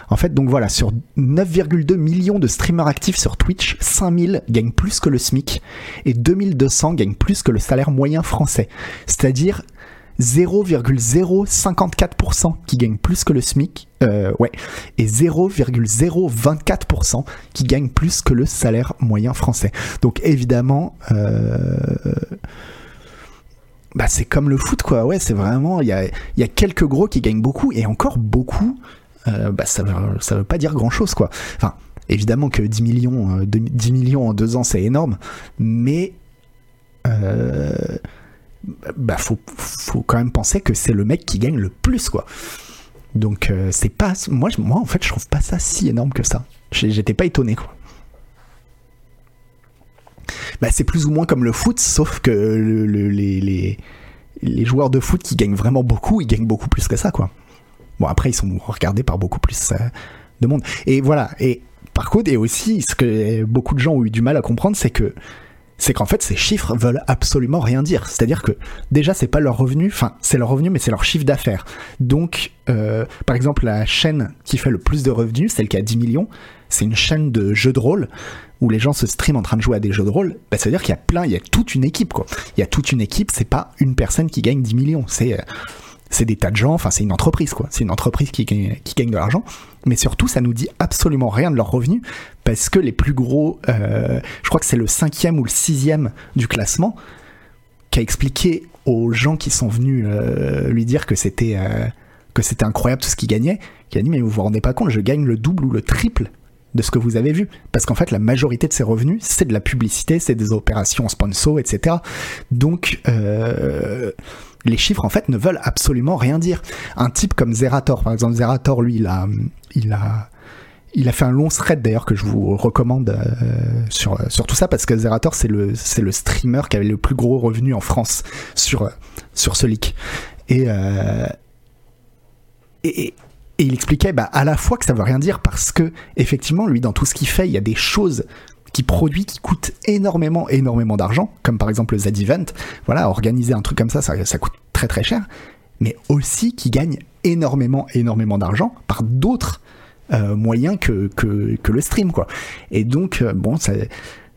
En fait, donc voilà, sur 9,2 millions de streamers actifs sur Twitch, 5000 gagnent plus que le SMIC et 2200 gagnent plus que le salaire moyen français. C'est-à-dire 0,054% qui gagnent plus que le SMIC, euh, ouais, et 0,024% qui gagnent plus que le salaire moyen français. Donc évidemment, euh, bah c'est comme le foot quoi. Ouais c'est vraiment il y a, y a quelques gros qui gagnent beaucoup et encore beaucoup. Euh, bah ça veut, ça veut pas dire grand chose quoi. Enfin évidemment que 10 millions 10 euh, millions en deux ans c'est énorme. Mais euh, bah faut, faut quand même penser que c'est le mec qui gagne le plus quoi. Donc c'est pas moi moi en fait je trouve pas ça si énorme que ça. J'étais pas étonné quoi bah, c'est plus ou moins comme le foot, sauf que les, les, joueurs de foot qui gagnent vraiment beaucoup, ils gagnent beaucoup plus que ça, quoi. Bon, après, ils sont regardés par beaucoup plus euh, de monde. Et voilà. Et par contre, et aussi, ce que beaucoup de gens ont eu du mal à comprendre, c'est que c'est qu'en fait ces chiffres veulent absolument rien dire. C'est-à-dire que déjà c'est pas leur revenu, enfin c'est leur revenu mais c'est leur chiffre d'affaires. Donc euh, par exemple la chaîne qui fait le plus de revenus, celle qui a 10 millions, c'est une chaîne de jeux de rôle où les gens se streament en train de jouer à des jeux de rôle, bah, ça veut dire qu'il y a plein, il y a toute une équipe. Il y a toute une équipe, c'est pas une personne qui gagne 10 millions, c'est euh, c'est des tas de gens, enfin c'est une entreprise. C'est une entreprise qui, qui gagne de l'argent, mais surtout ça nous dit absolument rien de leurs revenus parce que les plus gros, euh, je crois que c'est le cinquième ou le sixième du classement, qui a expliqué aux gens qui sont venus euh, lui dire que c'était que c'était incroyable tout ce qu'il gagnait, qui a dit mais vous vous rendez pas compte, je gagne le double ou le triple de ce que vous avez vu. Parce qu'en fait, la majorité de ses revenus, c'est de la publicité, c'est des opérations sponsor, etc. Donc, euh, les chiffres, en fait, ne veulent absolument rien dire. Un type comme Zerator, par exemple, Zerator, lui, il a, il a, il a fait un long thread d'ailleurs que je vous recommande euh, sur, sur tout ça parce que Zerator c'est le, c'est le streamer qui avait le plus gros revenu en France sur, sur ce leak. Et, euh, et, et il expliquait bah, à la fois que ça veut rien dire parce que, effectivement, lui, dans tout ce qu'il fait, il y a des choses qui produit qui coûtent énormément, énormément d'argent, comme par exemple le Z-Event. Voilà, organiser un truc comme ça, ça, coûte très très cher, mais aussi qui gagne énormément, énormément d'argent par d'autres euh, moyens que, que, le stream, quoi. Et donc, euh, bon, ça,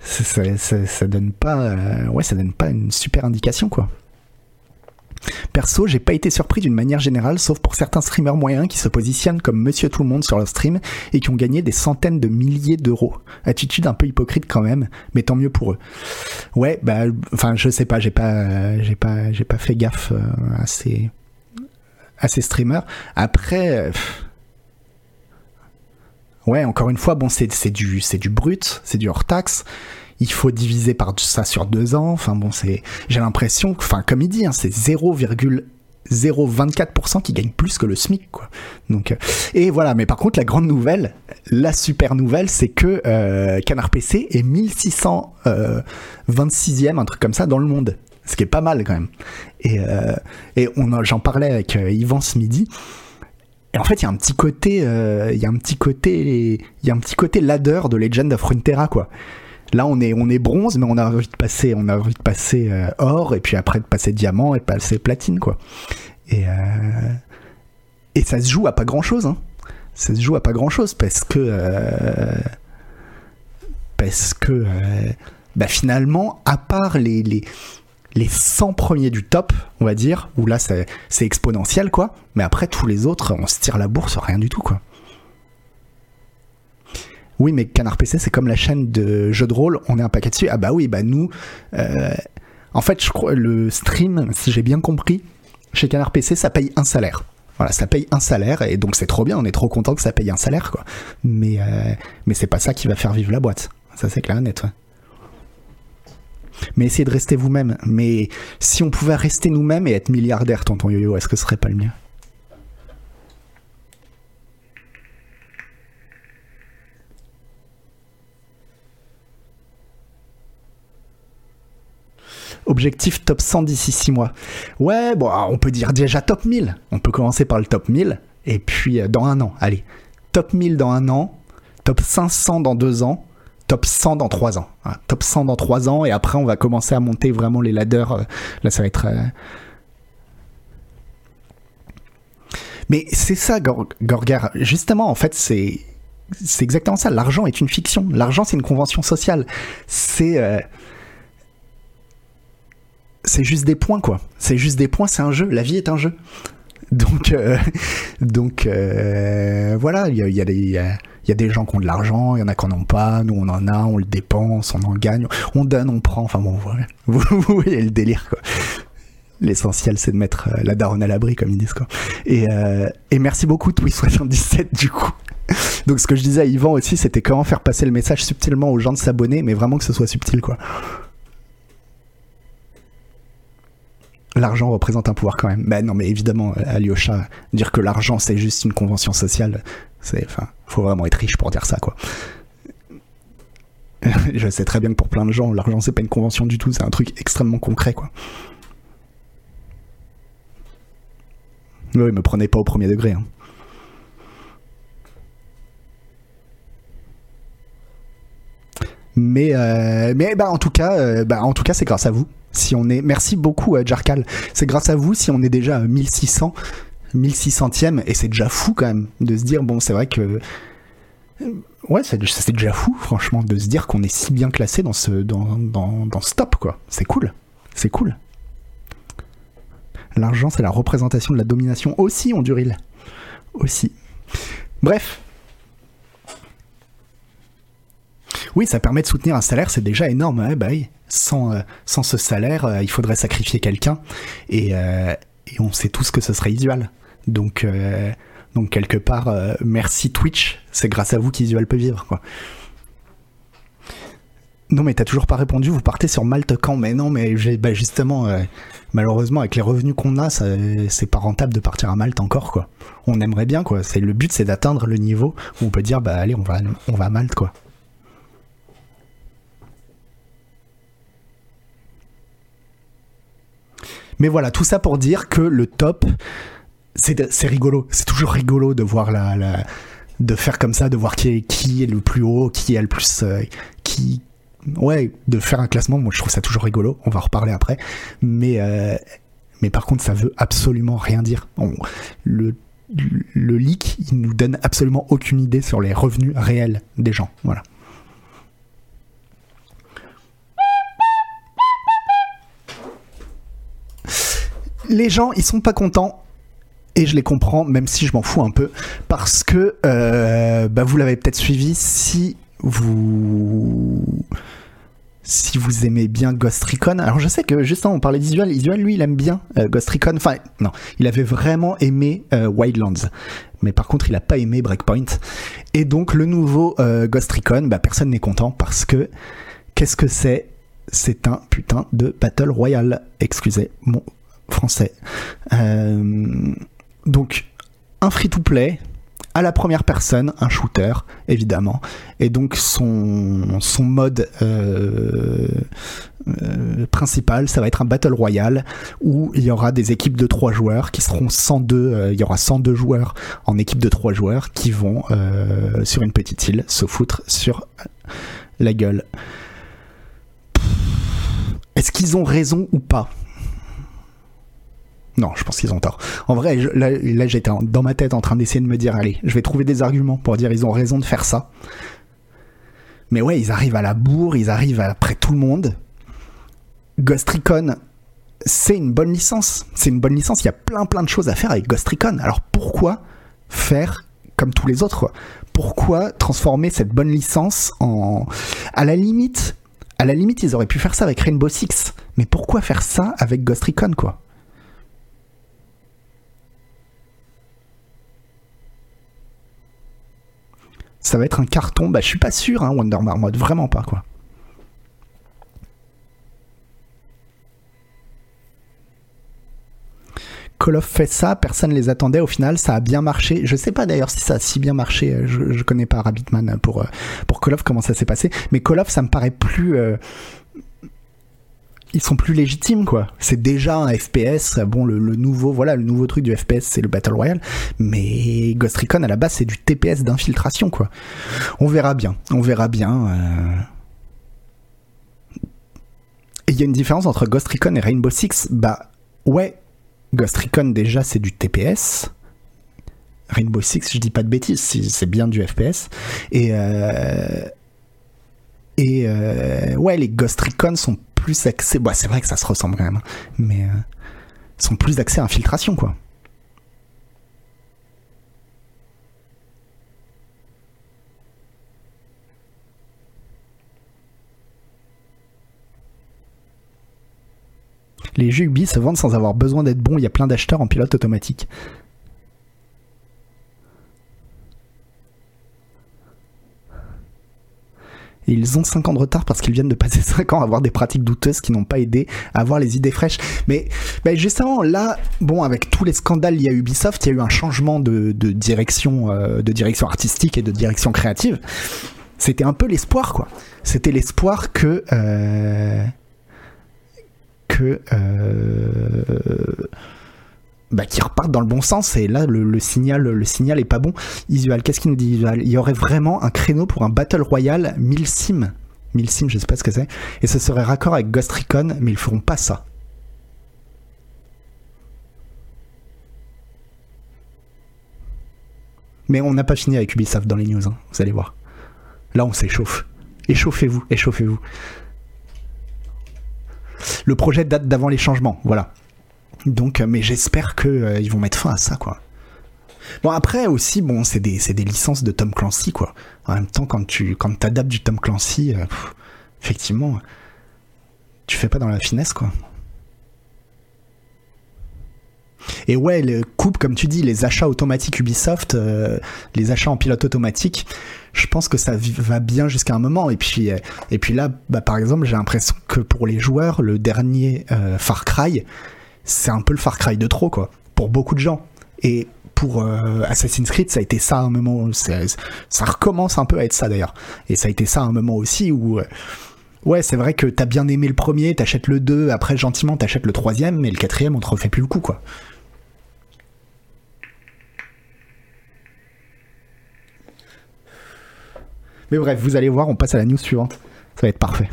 ça, donne pas, euh, ouais, ça donne pas une super indication, quoi. Perso, j'ai pas été surpris d'une manière générale, sauf pour certains streamers moyens qui se positionnent comme Monsieur Tout le Monde sur leur stream et qui ont gagné des centaines de milliers d'euros. Attitude un peu hypocrite quand même, mais tant mieux pour eux. Ouais, bah, enfin, je sais pas, j'ai pas, j'ai pas, j'ai pas fait gaffe euh, à ces, à ces streamers. Après. Ouais, encore une fois, bon, c'est du, c'est du brut, c'est du hors taxe il faut diviser par ça sur deux ans. Enfin bon, c'est, j'ai l'impression, enfin comme il dit, hein, c'est 0,024% qui gagne plus que le SMIC, quoi. Donc, euh, et voilà. Mais par contre, la grande nouvelle, la super nouvelle, c'est que euh, Canard PC est 1626e, euh, un truc comme ça, dans le monde. Ce qui est pas mal quand même. Et, et j'en parlais avec Yvan ce midi. Et en fait, il y a un petit côté, il y a un petit côté, il y a un petit côté ladder de Legend of Runeterra, quoi Là, on est, on est bronze, mais on a envie de passer, on a envie de passer euh, or, et puis après de passer diamant et de passer platine, quoi. Et, euh, et ça se joue à pas grand chose, hein. Ça se joue à pas grand chose parce que. euh, parce que. bah finalement, à part les, les, les 100 premiers du top, on va dire, où là c'est c'est exponentiel, quoi. Mais après, tous les autres, on se tire la bourse, rien du tout, quoi. Oui, mais Canard PC, c'est comme la chaîne de jeux de rôle, on est un paquet dessus. Ah bah oui, bah nous, euh, en fait, je crois le stream, si j'ai bien compris, chez Canard PC, ça paye un salaire. Voilà, ça paye un salaire et donc c'est trop bien, on est trop content que ça paye un salaire, quoi. Mais euh, mais c'est pas ça qui va faire vivre la boîte. Ça c'est clair et net. ouais. Mais essayez de rester vous-même. Mais si on pouvait rester nous-mêmes et être milliardaire, tonton Yo-Yo, est-ce que ce serait pas le mieux Objectif top 100 d'ici 6 mois. Ouais, bon, on peut dire déjà top 1000. On peut commencer par le top 1000. Et puis euh, dans un an, allez. Top 1000 dans un an. Top 500 dans deux ans. Top 100 dans 3 ans. Voilà, top 100 dans 3 ans. Et après, on va commencer à monter vraiment les ladders. euh, Là, ça va être. euh, Mais c'est ça, Gor-. Justement, en fait, c'est. Exactement ça. L'argent est une fiction. L'argent, c'est une convention sociale. C'est. C'est juste des points, quoi. C'est juste des points, c'est un jeu. La vie est un jeu. Donc, donc voilà, il y a, des- gens qui ont de l'argent, il y en a qui en ont pas, nous on en a, on le dépense, on en gagne, on donne, on prend, enfin bon. Vous, voyez [laughs] le délire, quoi. L'essentiel, c'est de mettre euh, la daronne à l'abri, comme ils disent, quoi. Et, euh, et merci beaucoup, Twi77, [laughs] du coup. Donc, ce que je disais à Yvan aussi, c'était comment faire passer le message subtilement aux gens de s'abonner, mais vraiment que ce soit subtil, quoi. L'argent représente un pouvoir quand même. Ben non, mais évidemment, euh, Alyosha, dire que l'argent c'est juste une convention sociale, c'est, enfin, faut vraiment être riche pour dire ça, quoi. [laughs] Je sais très bien que pour plein de gens, l'argent c'est pas une convention du tout, c'est un truc extrêmement concret, quoi. Oui, me prenez pas au premier degré. hein. Mais, euh, mais bah, en tout cas, euh, bah, en tout cas, c'est grâce à vous. Si on est, merci beaucoup, euh, Jarkal. C'est grâce à vous si on est déjà à 1600, 1600e, et c'est déjà fou quand même de se dire bon, c'est vrai que euh, ouais, c'est déjà fou, franchement, de se dire qu'on est si bien classé dans ce dans, dans, dans ce top, quoi. C'est cool, c'est cool. L'argent, c'est la représentation de la domination aussi, on Duril. Aussi. Bref. Oui, ça permet de soutenir un salaire, c'est déjà énorme. ouais, bah. Sans, euh, sans ce salaire, euh, il faudrait sacrifier quelqu'un. Et, euh, et on sait tous que ce serait Isual. Donc, donc quelque part, merci Twitch. C'est grâce à vous qu'Isual peut vivre. Non, mais t'as toujours pas répondu. Vous partez sur Malte quand? Mais non, mais bah, justement, malheureusement, avec les revenus qu'on a, c'est pas rentable de partir à Malte encore. quoi. On aimerait bien. quoi. Le but, c'est d'atteindre le niveau où on peut dire bah allez, on va, on va à Malte. quoi. Mais voilà, tout ça pour dire que le top, c'est rigolo. C'est toujours rigolo de voir la, de faire comme ça, de voir qui est, le plus haut, qui est le plus, euh, qui, ouais, de faire un classement. Moi, je trouve ça toujours rigolo. On va en reparler après. Mais, euh, mais par contre, ça veut absolument rien dire. Le, le leak, il nous donne absolument aucune idée sur les revenus réels des gens. Voilà. Les gens, ils sont pas contents. Et je les comprends, même si je m'en fous un peu. Parce que, euh, bah, vous l'avez peut-être suivi, si vous. Si vous aimez bien Ghost Recon. Alors, je sais que, justement, on parlait d'Isual. Isual, lui, il aime bien euh, Ghost Recon. Enfin, non, il avait vraiment aimé euh, Wildlands. Mais par contre, il a pas aimé Breakpoint. Et donc, le nouveau Ghost Recon, bah, personne n'est content parce que. Qu'est-ce que c'est? C'est un putain de Battle Royale. Excusez mon français. Euh, donc, un free-to-play à la première personne, un shooter, évidemment. Et donc, son, son mode euh, euh, principal, ça va être un Battle Royale où il y aura des équipes de 3 joueurs qui seront 102, euh, il y aura 102 joueurs en équipe de 3 joueurs qui vont, sur une petite île, se foutre sur la gueule. est-ce qu'ils ont raison ou pas? Non, je pense qu'ils ont tort. En vrai, là, j'étais dans ma tête en train d'essayer de me dire, allez, je vais trouver des arguments pour dire ils ont raison de faire ça. Mais ouais, ils arrivent à la bourre, ils arrivent après tout le monde. Ghost Recon, c'est une bonne licence. C'est une bonne licence. Il y a plein plein de choses à faire avec Ghost Recon. Alors pourquoi faire comme tous les autres? Pourquoi transformer cette bonne licence en... À la limite, à la limite, ils auraient pu faire ça avec Rainbow Six. Mais pourquoi faire ça avec Ghost Recon, quoi? Ça va être un carton. Bah, je suis pas sûr, hein, Wonder Marmot, vraiment pas, quoi. Call of fait ça, personne ne les attendait. Au final, ça a bien marché. Je sais pas d'ailleurs si ça a si bien marché. Je, je connais pas Rabbitman pour, euh, pour Call of, comment ça s'est passé. Mais Call of, ça me paraît plus. Euh, ils sont plus légitimes quoi. C'est déjà un FPS. Bon, le, nouveau, voilà, le nouveau truc du FPS, c'est le Battle Royale. Mais Ghost Recon à la base, c'est du TPS d'infiltration quoi. On verra bien. On verra bien. Euh. Il y a une différence entre Ghost Recon et Rainbow Six. Bah ouais, Ghost Recon déjà c'est du TPS. Rainbow Six, je dis pas de bêtises, c'est bien du FPS. Et euh, et euh, ouais, les Ghost Recon sont plus. Bah, c'est vrai que ça se ressemble quand même, hein. mais euh, sont plus axés à infiltration, quoi. Les jeux Ubi se vendent sans avoir besoin d'être bons, il y a plein d'acheteurs en pilote automatique. Ils ont 5 ans de retard parce qu'ils viennent de passer [laughs] 5 ans à avoir des pratiques douteuses qui n'ont pas aidé à avoir les idées fraîches. Mais, justement, là, bon, avec tous les scandales il y a Ubisoft, il y a eu un changement de, direction, euh, de direction artistique et de direction créative. C'était un peu l'espoir, quoi. C'était l'espoir que. Euh, que. Euh, bah, qui repartent dans le bon sens. Et là, le, signal, le est pas bon. Isual, qu'est-ce qu'il nous dit Isual? Il y aurait vraiment un créneau pour un Battle Royale 1000 sim. 1000 sim, je sais pas ce que c'est. Et ce serait raccord avec Ghost Recon, mais ils feront pas ça. Mais on n'a pas fini avec Ubisoft dans les news, hein, vous allez voir. Là, on s'échauffe. Échauffez-vous, échauffez-vous. Le projet date d'avant les changements, voilà. Donc, euh, mais j'espère qu'ils euh, vont mettre fin à ça, quoi. Bon après aussi bon c'est des, licences de Tom Clancy quoi. En même temps quand tu quand t'adaptes du Tom Clancy, euh, effectivement tu fais pas dans la finesse quoi. Et ouais, le coupe, comme tu dis, les achats automatiques Ubisoft, les achats en pilote automatique, je pense que ça va bien jusqu'à un moment. Et puis, et puis là, bah, par exemple, j'ai l'impression que pour les joueurs, le dernier Far Cry, c'est un peu le Far Cry de trop, quoi, pour beaucoup de gens. Et pour euh, Assassin's Creed, ça a été ça un moment, ça recommence un peu à être ça d'ailleurs. Et ça a été ça un moment aussi où, euh, ouais, c'est vrai que t'as bien aimé le premier, t'achètes le 2, après gentiment t'achètes le troisième, mais le quatrième, on te refait plus le coup, quoi. Mais bref, vous allez voir, on passe à la news suivante. Ça va être parfait.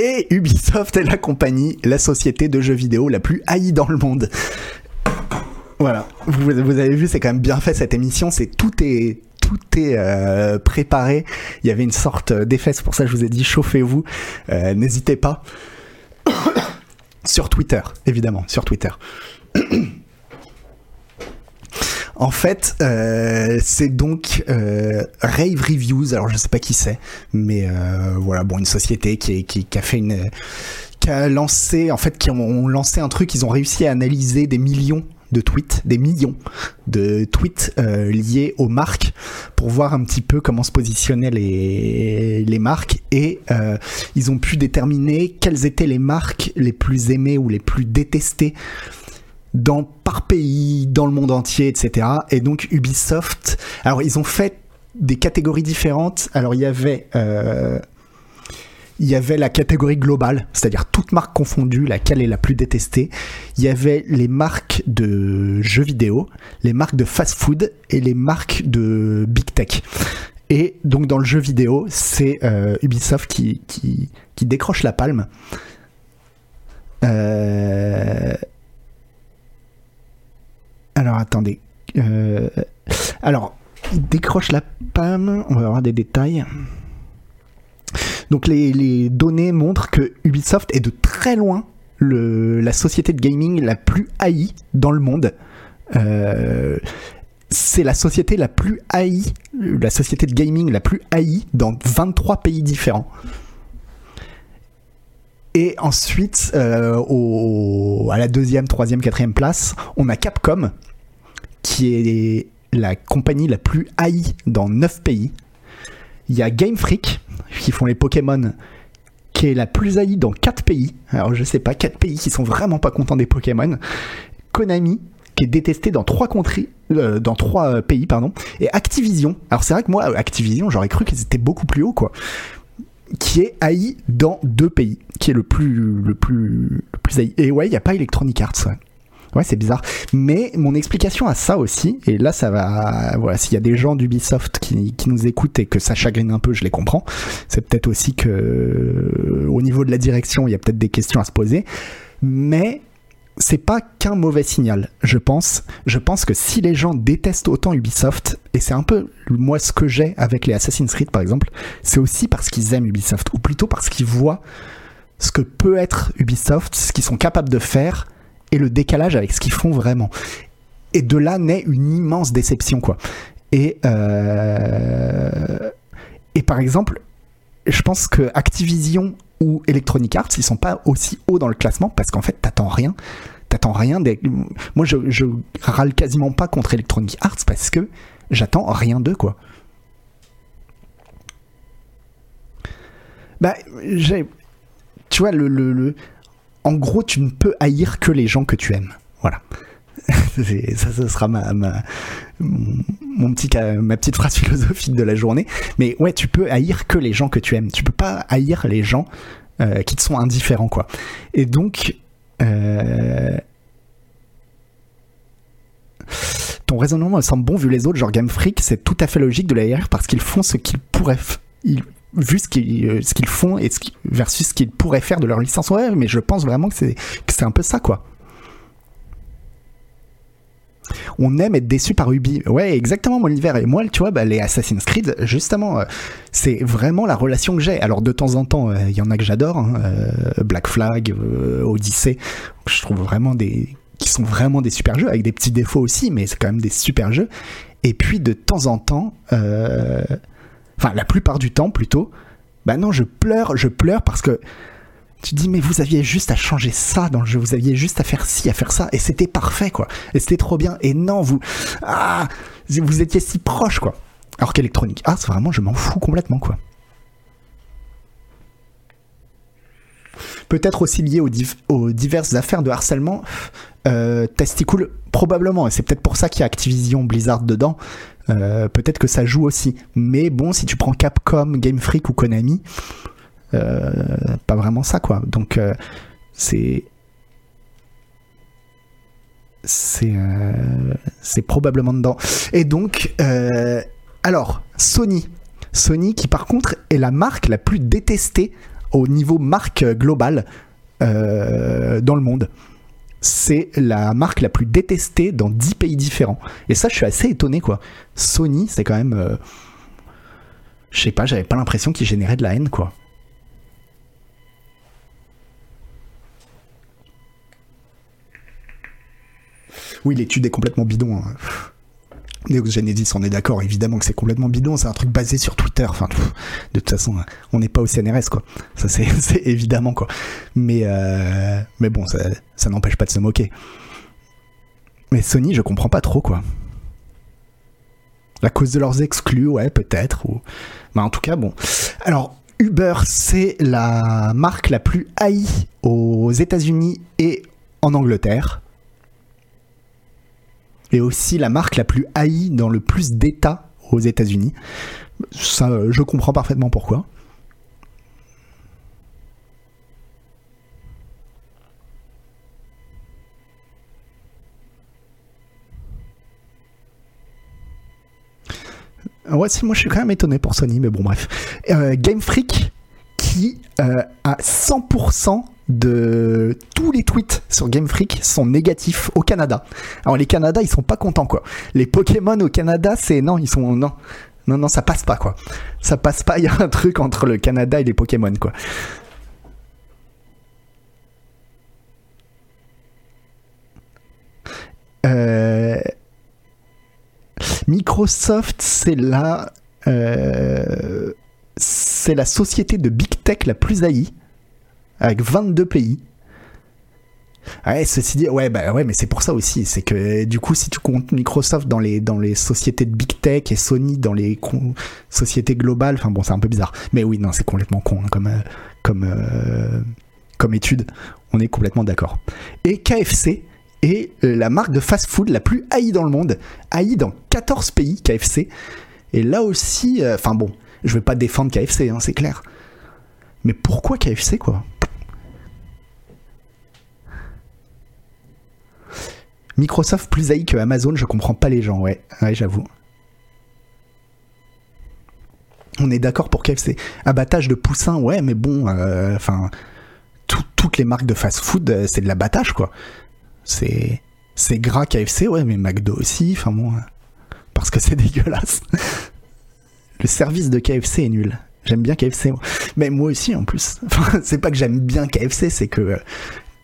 Et Ubisoft est la compagnie, la société de jeux vidéo la plus haïe dans le monde. Voilà, vous, avez vu, c'est quand même bien fait cette émission, c'est tout est euh, préparé. Il y avait une sorte d'effet, c'est pour ça que je vous ai dit chauffez-vous, euh, n'hésitez pas. [coughs] sur Twitter, évidemment, sur Twitter. [coughs] En fait, euh, c'est donc euh, Rave Reviews. Alors je sais pas qui c'est, mais euh, voilà, bon, une société qui, qui, qui, a fait une, qui a lancé, en fait, qui ont lancé un truc. Ils ont réussi à analyser des millions de tweets, des millions de tweets euh, liés aux marques pour voir un petit peu comment se positionnaient les, les marques et euh, ils ont pu déterminer quelles étaient les marques les plus aimées ou les plus détestées dans, par pays, dans le monde entier, etc. Et donc Ubisoft, alors ils ont fait des catégories différentes. Alors il y avait, euh, la catégorie globale, c'est-à-dire toute marque confondue, laquelle est la plus détestée. Il y avait les marques de jeux vidéo, les marques de fast-food et les marques de big tech. Et donc dans le jeu vidéo, c'est euh, Ubisoft qui, qui, qui, décroche la palme. Euh... Alors attendez. Euh... Alors, décroche la palme, on va avoir des détails. Donc les, données montrent que Ubisoft est de très loin la société de gaming la plus haïe dans le monde. Euh, c'est la société la plus haïe, la société de gaming la plus haïe dans 23 pays différents. Et ensuite, euh, à la deuxième, troisième, quatrième place, on a Capcom, qui est la compagnie la plus haïe dans 9 pays. Il y a Game Freak, qui font les Pokémon, qui est la plus haïe dans 4 pays. Alors je sais pas, 4 pays qui sont vraiment pas contents des Pokémon. Konami, qui est détesté dans 3 euh, trois euh, pays, pardon. Et Activision. Alors c'est vrai que moi, Activision, j'aurais cru qu'ils étaient beaucoup plus haut, quoi. Qui est haï dans deux pays, qui est le plus, le plus, le plus haï. Et ouais, il n'y a pas Electronic Arts. Ouais. C'est bizarre. Mais mon explication à ça aussi, et là ça va, voilà, s'il y a des gens d'Ubisoft qui, qui nous écoutent et que ça chagrine un peu, je les comprends. C'est peut-être aussi que euh, au niveau de la direction, il y a peut-être des questions à se poser. Mais c'est pas qu'un mauvais signal, je pense. Je pense que si les gens détestent autant Ubisoft, et c'est un peu moi ce que j'ai avec les Assassin's Creed par exemple, c'est aussi parce qu'ils aiment Ubisoft, ou plutôt parce qu'ils voient ce que peut être Ubisoft, ce qu'ils sont capables de faire, et le décalage avec ce qu'ils font vraiment. Et de là naît une immense déception, quoi. Et, euh, et par exemple, je pense que Activision ou Electronic Arts, ils sont pas aussi hauts dans le classement parce qu'en fait, t'attends rien. T'attends rien. Moi, je, râle quasiment pas contre Electronic Arts parce que j'attends rien d'eux, quoi. Bah. Tu vois, le, le, en gros, tu ne peux haïr que les gens que tu aimes. Voilà. [laughs] ça, ce sera ma, mon petit, ma petite phrase [laughs] philosophique de la journée. Mais ouais, tu peux haïr que les gens que tu aimes. Tu peux pas haïr les gens euh, qui te sont indifférents, quoi. Et donc, euh, ton raisonnement me semble bon vu les autres, genre Game Freak, c'est tout à fait logique de la haïr parce qu'ils font ce qu'ils pourraient, vu ce qu'ils euh, ce qu'ils font et ce versus ce qu'ils pourraient faire de leur licence ouais mais je pense vraiment que c'est un peu ça quoi on aime être déçu par Ubi. Ouais, exactement, mon hiver. Et moi, tu vois, bah, les Assassin's Creed, justement, euh, c'est vraiment la relation que j'ai. Alors, de temps en temps, euh, il y en a que j'adore. Hein, Black Flag, Odyssey. Je trouve vraiment des. qui sont vraiment des super jeux, avec des petits défauts aussi, mais c'est quand même des super jeux. Et puis, de temps en temps enfin la plupart du temps plutôt, bah non, je pleure, je pleure parce que tu dis mais vous aviez juste à changer ça dans le jeu, vous aviez juste à faire ci, à faire ça, et c'était parfait quoi, et c'était trop bien, et non vous, ah, vous étiez si proche quoi. Alors qu'Electronic Arts, vraiment, je m'en fous complètement quoi. Peut-être aussi lié aux, diverses affaires de harcèlement. Euh, Testicool, probablement, et c'est peut-être pour ça qu'il y a Activision Blizzard dedans. Euh, peut-être que ça joue aussi. Mais bon, si tu prends Capcom, Game Freak ou Konami, pas vraiment ça, quoi. Donc, euh, c'est. C'est, c'est probablement dedans. Et donc, alors, Sony. Sony qui, par contre, est la marque la plus détestée au niveau marque globale dans le monde c'est la marque la plus détestée dans 10 pays différents. Et ça, je suis assez étonné, quoi. Sony, c'est quand même. Euh, je sais pas, j'avais pas l'impression qu'il générait de la haine, quoi. Oui, l'étude est complètement bidon. Hein. Genesis, on est d'accord, évidemment que c'est complètement bidon, c'est un truc basé sur Twitter. Enfin, de toute façon, on n'est pas au CNRS, quoi. Ça, [laughs] c'est évidemment, quoi. Mais, euh, bon, ça, n'empêche pas de se moquer. Mais Sony, je comprends pas trop, quoi. La cause de leurs exclus, ouais, peut-être. Ou... En tout cas, bon. Alors, Uber, c'est la marque la plus haïe aux États-Unis et en Angleterre et aussi la marque la plus haïe dans le plus d'États aux États-Unis. Ça, euh, je comprends parfaitement pourquoi. Ouais, moi je suis quand même étonné pour Sony, mais bon, bref. Euh, Game Freak qui euh, a 100% de tous les tweets sur Game Freak sont négatifs au Canada. Alors les Canada, ils sont pas contents quoi. Les Pokémon au Canada, c'est non, ils sont non. Non non, ça passe pas quoi. Ça passe pas, [laughs] il y a un truc entre le Canada et les Pokémon quoi. Euh, Microsoft, c'est la, euh, c'est la société de big tech la plus haïe, avec 22 pays. Ouais, ceci dit, ouais, bah ouais, mais c'est pour ça aussi, c'est que du coup, si tu comptes Microsoft dans les dans les sociétés de big tech et Sony dans les sociétés globales, enfin bon, c'est un peu bizarre. Mais oui, non, c'est complètement con hein, comme euh, comme comme étude. On est complètement d'accord. Et KFC, est euh, la marque de fast-food la plus haïe dans le monde, haïe dans 14 pays, KFC. Et là aussi, euh, enfin bon, je vais pas défendre KFC, hein, c'est clair. Mais pourquoi KFC, quoi? Microsoft plus haï que Amazon, je comprends pas les gens, ouais, ouais j'avoue. On est d'accord pour KFC. Abattage de poussins, ouais, mais bon, euh, enfin, toutes les marques de fast-food, c'est de l'abattage, quoi. C'est c'est gras KFC, ouais, mais McDo aussi, enfin bon, parce que c'est [laughs] dégueulasse. Le service de KFC est nul. J'aime bien KFC, mais moi aussi en plus. [laughs] Enfin, c'est pas que j'aime bien KFC, c'est que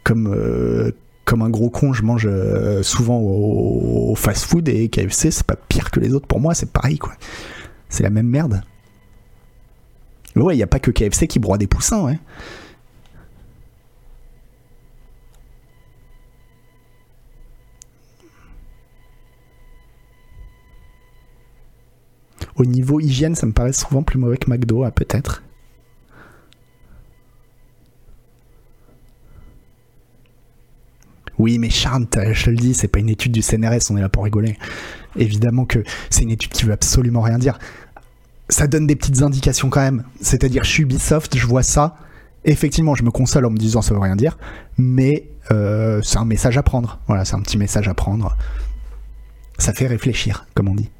comme euh, comme un gros con, je mange euh, souvent au, fast-food et KFC, c'est pas pire que les autres pour moi, c'est pareil quoi. C'est la même merde. Ouais, il y a pas que KFC qui broie des poussins, ouais. Au niveau hygiène, ça me paraît souvent plus mauvais que McDo, peut-être. Oui, mais Charles, je te le dis, c'est pas une étude du CNRS, on est là pour rigoler. Évidemment que c'est une étude qui veut absolument rien dire. Ça donne des petites indications quand même. C'est-à-dire, je suis Ubisoft, je vois ça. Effectivement, je me console en me disant ça veut rien dire, mais euh, c'est un message à prendre. Voilà, c'est un petit message à prendre. Ça fait réfléchir, comme on dit.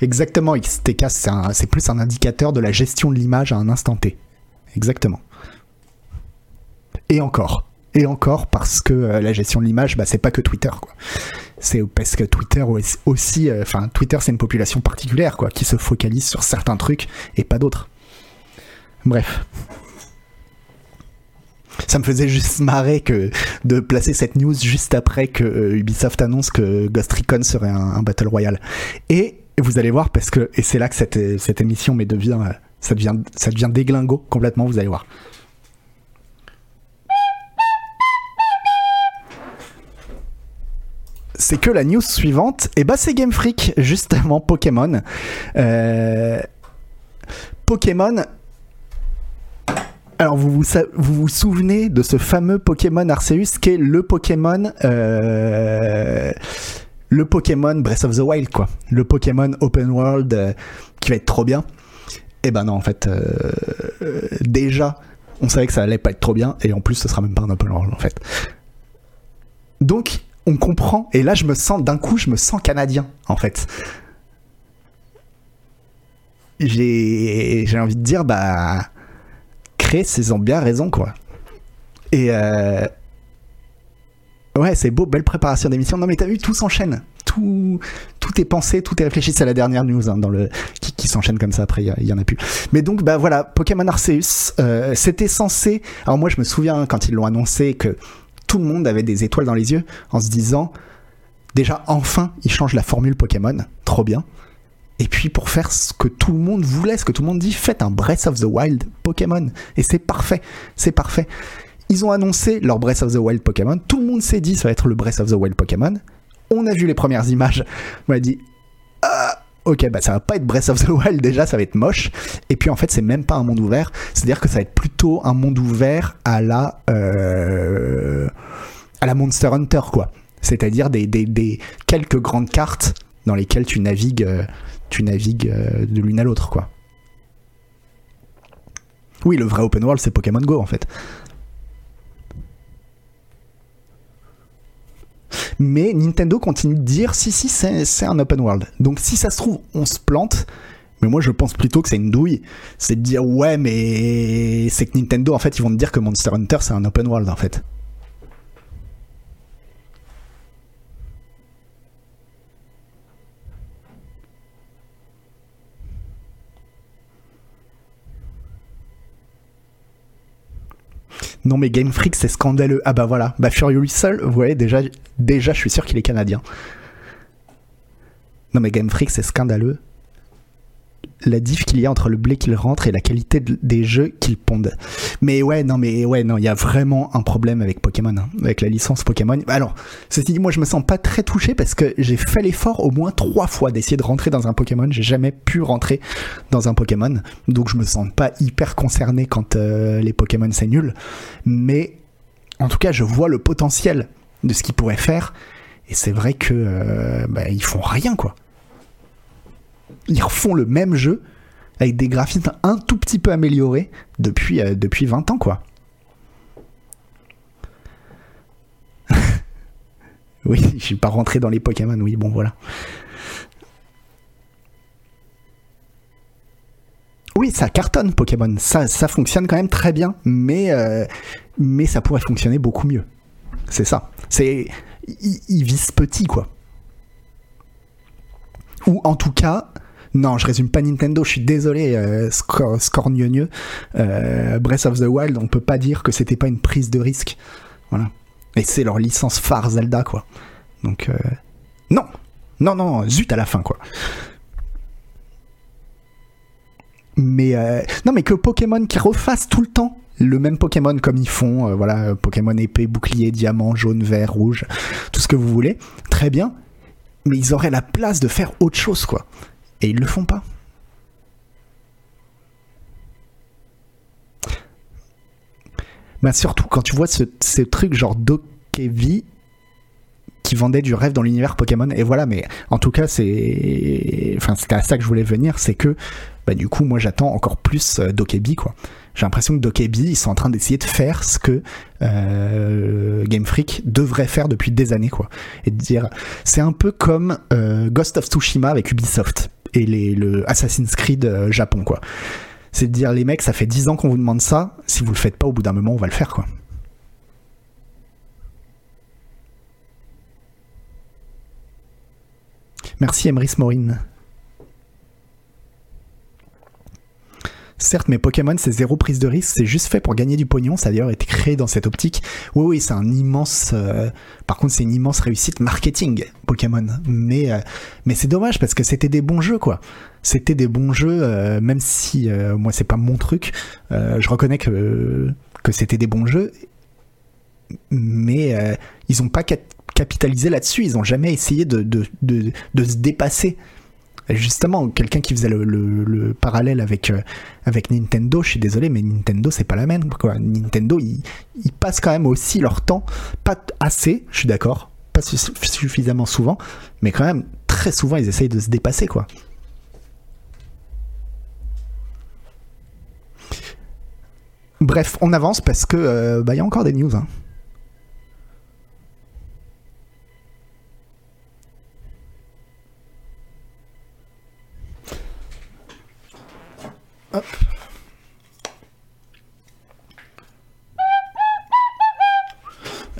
Exactement, XTK, c'est plus un indicateur de la gestion de l'image à un instant T. Exactement. Et encore. Et encore parce que euh, la gestion de l'image, bah, c'est pas que Twitter. C'est parce que Twitter aussi, euh, enfin, Twitter, c'est une population particulière, quoi, qui se focalise sur certains trucs et pas d'autres. Bref. Ça me faisait juste marrer que de placer cette news juste après que euh, Ubisoft annonce que Ghost Recon serait un, un Battle Royale. Et vous allez voir, parce que, et c'est là que cette, cette émission mais devient, ça devient, ça déglingo complètement, vous allez voir. c'est que la news suivante, et bah c'est Game Freak, justement Pokémon. Euh, Pokémon. Alors vous vous, vous vous, souvenez de ce fameux Pokémon Arceus qui est le Pokémon euh, le Pokémon Breath of the Wild, quoi. Le Pokémon Open World euh, qui va être trop bien. Eh ben non, en fait, euh, déjà, on savait que ça allait pas être trop bien, et en plus, ce sera même pas un Open World, en fait. Donc, on comprend, et là, je me sens, d'un coup, je me sens canadien, en fait. J'ai envie de dire, bah, créer, ils ont bien raison, quoi. Et, euh, Ouais, c'est beau, belle préparation d'émission. Non, mais t'as vu, tout s'enchaîne. Tout, est pensé, tout est réfléchi. C'est la dernière news hein, dans le, qui, s'enchaîne comme ça. Après, il y, en a plus. Mais donc, bah voilà, Pokémon Arceus, euh, c'était censé. Alors, moi, je me souviens quand ils l'ont annoncé que tout le monde avait des étoiles dans les yeux en se disant déjà, enfin, ils changent la formule Pokémon. Trop bien. Et puis pour faire ce que tout le monde voulait, ce que tout le monde dit, faites un Breath of the Wild Pokémon. Et c'est parfait, c'est parfait. Ils ont annoncé leur Breath of the Wild Pokémon. Tout le monde s'est dit ça va être le Breath of the Wild Pokémon. On a vu les premières images. On a dit ah, ok, bah ça va pas être Breath of the Wild déjà, ça va être moche. Et puis en fait, c'est même pas un monde ouvert. C'est-à-dire que ça va être plutôt un monde ouvert à la euh, à la Monster Hunter quoi. C'est-à-dire des, quelques grandes cartes dans lesquelles tu navigues, euh, tu navigues euh, de l'une à l'autre quoi. Oui, le vrai open world, c'est Pokémon Go en fait. Mais Nintendo continue de dire si, si, c'est un open world. Donc si ça se trouve, on se plante. Mais moi, je pense plutôt que c'est une douille. C'est de dire, ouais, mais c'est que Nintendo, en fait, ils vont te dire que Monster Hunter, c'est un open world, en fait. Non mais Game Freak c'est scandaleux. Ah bah voilà, bah Furious Soul, vous voyez déjà, déjà je suis sûr qu'il est canadien. Non mais Game Freak c'est scandaleux la diff qu'il y a entre le blé qu'il rentre et la qualité des jeux qu'il pondent. Mais ouais, non, mais ouais, non, il y a vraiment un problème avec Pokémon, hein, avec la licence Pokémon. Alors, ceci dit, moi, je me sens pas très touché parce que j'ai fait l'effort au moins trois fois d'essayer de rentrer dans un Pokémon. J'ai jamais pu rentrer dans un Pokémon, donc je me sens pas hyper concerné quand euh, les Pokémon c'est nul. Mais en tout cas, je vois le potentiel de ce qu'ils pourraient faire. Et c'est vrai que euh, bah, ils font rien, quoi ils refont le même jeu avec des graphismes un tout petit peu améliorés depuis, euh, depuis 20 ans, quoi. [laughs] oui, je suis pas rentré dans les Pokémon, oui, bon, voilà. Oui, ça cartonne Pokémon, ça, ça fonctionne quand même très bien, mais, euh, mais ça pourrait fonctionner beaucoup mieux. C'est ça. C'est, ils visent petit, quoi. Ou en tout cas, non, je résume pas Nintendo, je suis désolé, euh, euh, Breath of the Wild, on peut pas dire que c'était pas une prise de risque. Voilà. Et c'est leur licence phare Zelda, quoi. Donc, euh, non, non, non, zut à la fin, quoi. Mais, euh, non, mais que Pokémon qui refasse tout le temps le même Pokémon comme ils font, voilà, Pokémon épée, bouclier, diamant, jaune, vert, rouge, tout ce que vous voulez, très bien. Mais ils auraient la place de faire autre chose, quoi. Et ils le font pas. Bah surtout quand tu vois ce, truc genre Dokevi qui vendait du rêve dans l'univers Pokémon. Et voilà, mais en tout cas, c'est. Enfin, c'était à ça que je voulais venir, c'est que bah, du coup, moi j'attends encore plus euh, Dokebi, quoi. J'ai l'impression que Dokebi, ils sont en train d'essayer de faire ce que euh, Game Freak devrait faire depuis des années, quoi. Et de dire. C'est un peu comme euh, Ghost of Tsushima avec Ubisoft et les, le Assassin's Creed euh, Japon, quoi. C'est de dire, les mecs, ça fait 10 ans qu'on vous demande ça, si vous le faites pas, au bout d'un moment, on va le faire, quoi. Merci Emrys Maureen. Certes, mais Pokémon, c'est zéro prise de risque, c'est juste fait pour gagner du pognon, ça a d'ailleurs été créé dans cette optique. Oui, oui, c'est un immense... Euh, par contre, c'est une immense réussite marketing, Pokémon. Mais, euh, mais c'est dommage, parce que c'était des bons jeux, quoi. C'était des bons jeux, euh, même si moi, c'est pas mon truc. je reconnais que, que c'était des bons jeux, mais ils ont pas capitalisé là-dessus, ils ont jamais essayé de, de, de, de se dépasser justement, quelqu'un qui faisait le, parallèle avec, euh, avec Nintendo, je suis désolé, mais Nintendo, c'est pas la même. Quoi. Nintendo, ils, passent quand même aussi leur temps, pas assez, je suis d'accord, pas suffisamment souvent, mais quand même, très souvent, ils essayent de se dépasser, quoi. Bref, on avance parce que euh, bah, y a encore des news. Hein.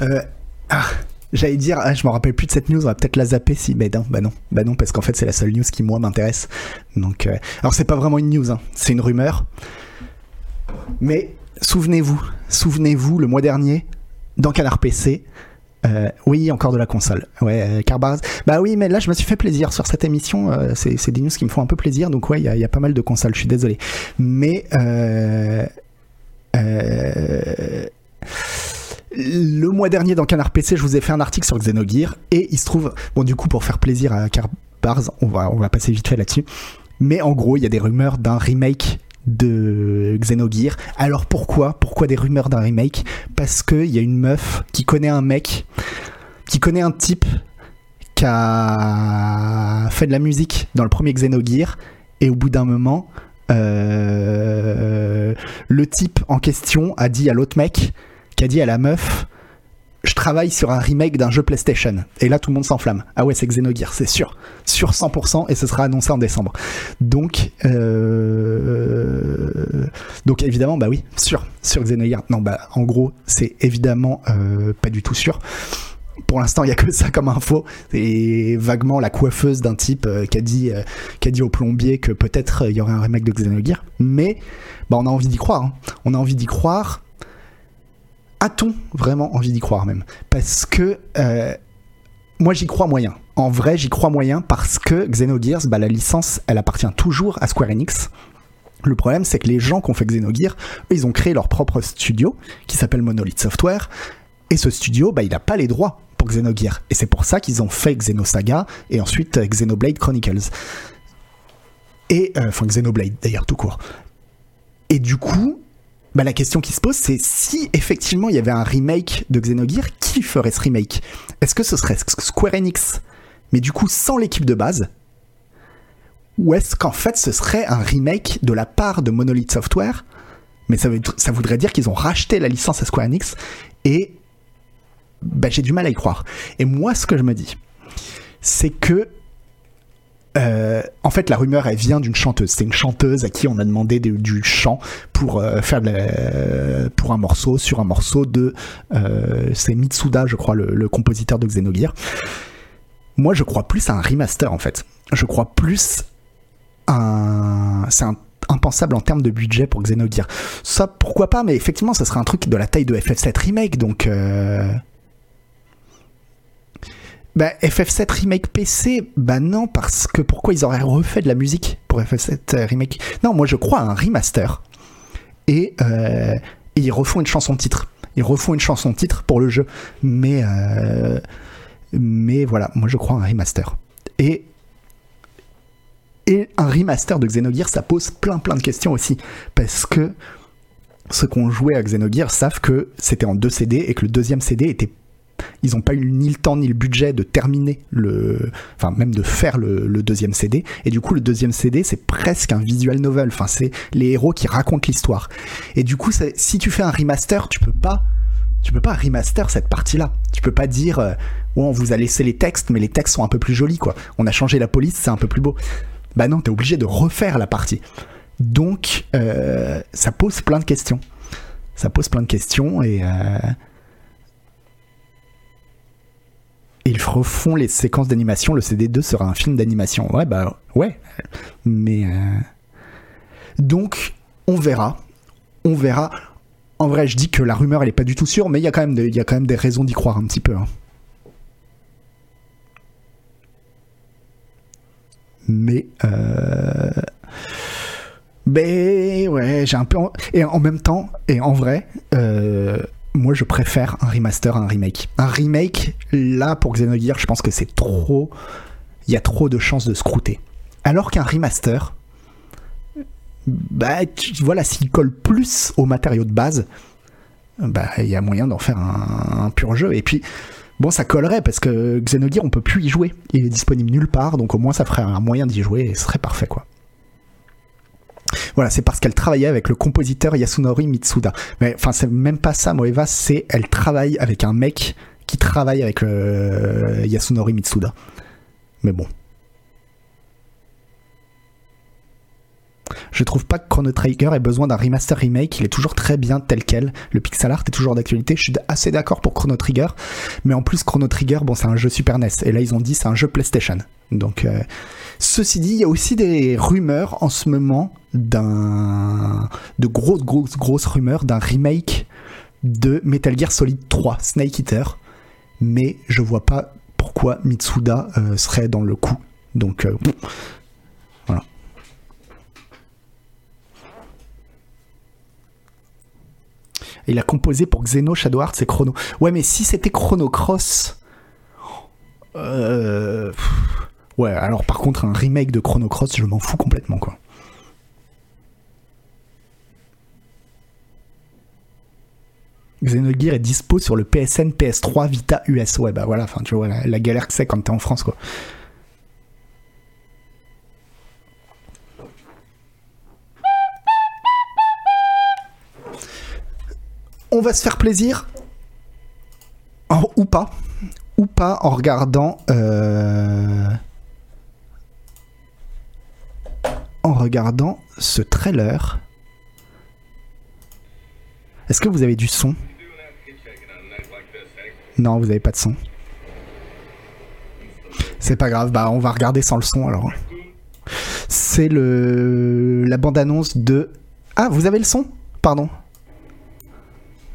Euh, ah, j'allais dire, ah, je me rappelle plus de cette news, on va peut-être la zapper si. Mais non, bah non, bah non, parce qu'en fait c'est la seule news qui moi m'intéresse. Donc, euh, alors c'est pas vraiment une news, hein, c'est une rumeur. Mais souvenez-vous, souvenez-vous, le mois dernier, dans Canard PC, euh, oui, encore de la console. Ouais, Carbaz. Bah oui, mais là, je me suis fait plaisir sur cette émission. c'est des news qui me font un peu plaisir. Donc, ouais, il y, y, a pas mal de consoles. Je suis désolé. Mais. Euh, le mois dernier dans Canard PC, je vous ai fait un article sur Xenogear et il se trouve, bon du coup pour faire plaisir à Carbars, on va, on va passer vite fait là-dessus. Mais en gros, il y a des rumeurs d'un remake de Xenogear. Alors pourquoi Pourquoi des rumeurs d'un remake? Parce qu'il y a une meuf qui connaît un mec, qui connaît un type qui a fait de la musique dans le premier Xenogear et au bout d'un moment, euh, le type en question a dit à l'autre mec qui a dit à la meuf je travaille sur un remake d'un jeu PlayStation. Et là, tout le monde s'enflamme. Ah ouais, c'est Xenogears, c'est sûr. Sur 100%, et ce sera annoncé en décembre. Donc, euh... donc évidemment, bah oui, sûr, sur Xenogears. Non, bah en gros, c'est évidemment euh, pas du tout sûr. Pour l'instant, il n'y a que ça comme info. Et vaguement, la coiffeuse d'un type euh, qui, a dit, qui a dit au plombier que peut-être il y aurait un remake de Xenogears. Mais bah, on a envie d'y croire. Hein. On a envie d'y croire a-t-on vraiment envie d'y croire même? Parce que euh, moi j'y crois moyen. En vrai j'y crois moyen parce que Xenogears, bah, la licence elle appartient toujours à Square Enix. Le problème c'est que les gens qui ont fait Xenogears, eux, ils ont créé leur propre studio qui s'appelle Monolith Software. Et ce studio, bah, il n'a pas les droits pour Xenogears. Et c'est pour ça qu'ils ont fait Xenosaga et ensuite euh, Xenoblade Chronicles. Et, euh, enfin Xenoblade d'ailleurs tout court. Et du coup, bah, la question qui se pose, c'est si effectivement il y avait un remake de Xenogears, qui ferait ce remake? Est-ce que ce serait Square Enix, mais du coup sans l'équipe de base Ou est-ce qu'en fait ce serait un remake de la part de Monolith Software? Mais ça, ça voudrait dire qu'ils ont racheté la licence à Square Enix et bah, j'ai du mal à y croire. Et moi, ce que je me dis, c'est que euh, en fait, la rumeur, elle vient d'une chanteuse. C'est une chanteuse à qui on a demandé du chant pour euh, faire pour un morceau sur un morceau de. Euh, c'est Mitsuda, je crois, le, compositeur de Xenogears. Moi, je crois plus à un remaster, en fait. Je crois plus à un. C'est impensable en termes de budget pour Xenogears. Ça, pourquoi pas, mais effectivement, ça serait un truc de la taille de FF7 Remake, donc. Bah, FF7 Remake PC, bah non, parce que pourquoi ils auraient refait de la musique pour FF7 euh, Remake? Non, moi je crois à un remaster. Et, euh, ils refont une chanson titre. Ils refont une chanson titre pour le jeu. Mais, euh, mais voilà, moi je crois à un remaster. Et, et un remaster de Xenogears, ça pose plein plein de questions aussi. Parce que ceux qui ont joué à Xenogears savent que c'était en deux CD et que le deuxième CD était ils n'ont pas eu ni le temps ni le budget de terminer le, enfin même de faire le, deuxième CD. Et du coup, le deuxième CD, c'est presque un visual novel. Enfin, c'est les héros qui racontent l'histoire. Et du coup, si tu fais un remaster, tu peux pas, tu peux pas remaster cette partie-là. Tu peux pas dire, euh, on vous a laissé les textes, mais les textes sont un peu plus jolis, quoi. On a changé la police, c'est un peu plus beau. Bah non, t'es obligé de refaire la partie. Donc, euh, ça pose plein de questions. Ça pose plein de questions et euh, ils refont les séquences d'animation. Le CD2 sera un film d'animation. Ouais, bah ouais. Mais. Euh, donc, on verra. On verra. En vrai, je dis que la rumeur, elle est pas du tout sûre, mais il y, a quand même il y a quand même des raisons d'y croire un petit peu. Hein. Mais. Euh... Ben ouais, j'ai un peu. Et en même temps, et en vrai, euh, moi je préfère un remaster à un remake. Un remake, là pour Xenogears, je pense que c'est trop. Il y a trop de chances de scrouter. Alors qu'un remaster, bah voilà, s'il colle plus aux matériaux de base, bah il y a moyen d'en faire un, pur jeu. Et puis, bon, ça collerait parce que Xenogears, on peut plus y jouer. Il est disponible nulle part, donc au moins ça ferait un moyen d'y jouer et ce serait parfait quoi. Voilà, c'est parce qu'elle travaillait avec le compositeur Yasunori Mitsuda. Mais enfin, c'est même pas ça, Moeva, c'est elle travaille avec un mec qui travaille avec euh, Yasunori Mitsuda. Mais bon. Je trouve pas que Chrono Trigger ait besoin d'un remaster remake, il est toujours très bien tel quel. Le pixel art est toujours d'actualité. Je suis assez d'accord pour Chrono Trigger, mais en plus Chrono Trigger, bon, c'est un jeu Super NES et là ils ont dit c'est un jeu PlayStation. Donc euh, Ceci dit, il y a aussi des rumeurs en ce moment d'un de grosses grosses grosses rumeurs d'un remake de Metal Gear Solid 3 Snake Eater, mais je vois pas pourquoi Mitsuda euh, serait dans le coup. Donc euh, voilà. Il a composé pour Xeno, Shadow Hearts et Chrono. Ouais, mais si c'était Chrono Cross. Euh, Ouais, alors par contre, un remake de Chrono Cross, je m'en fous complètement, quoi. Xenogears est dispo sur le PSN, PS3, Vita, US. Ouais, bah voilà, tu vois, la, galère que c'est quand t'es en France, quoi. On va se faire plaisir ou pas. Ou pas en regardant. euh, En regardant ce trailer. Est-ce que vous avez du son Non, vous n'avez pas de son. C'est pas grave, bah on va regarder sans le son alors. C'est le la bande-annonce de. Ah, vous avez le son? Pardon.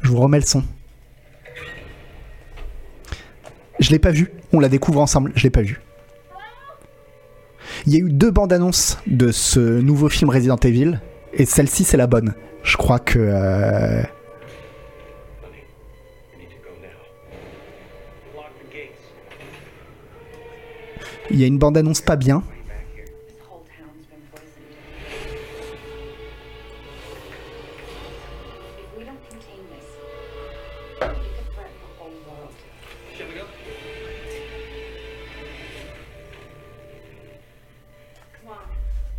Je vous remets le son. Je l'ai pas vu. On la découvre ensemble. Je l'ai pas vu. Il y a eu deux bandes annonces de ce nouveau film Resident Evil. Et celle-ci, c'est la bonne. Je crois que. euh, Il y a une bande annonce pas bien.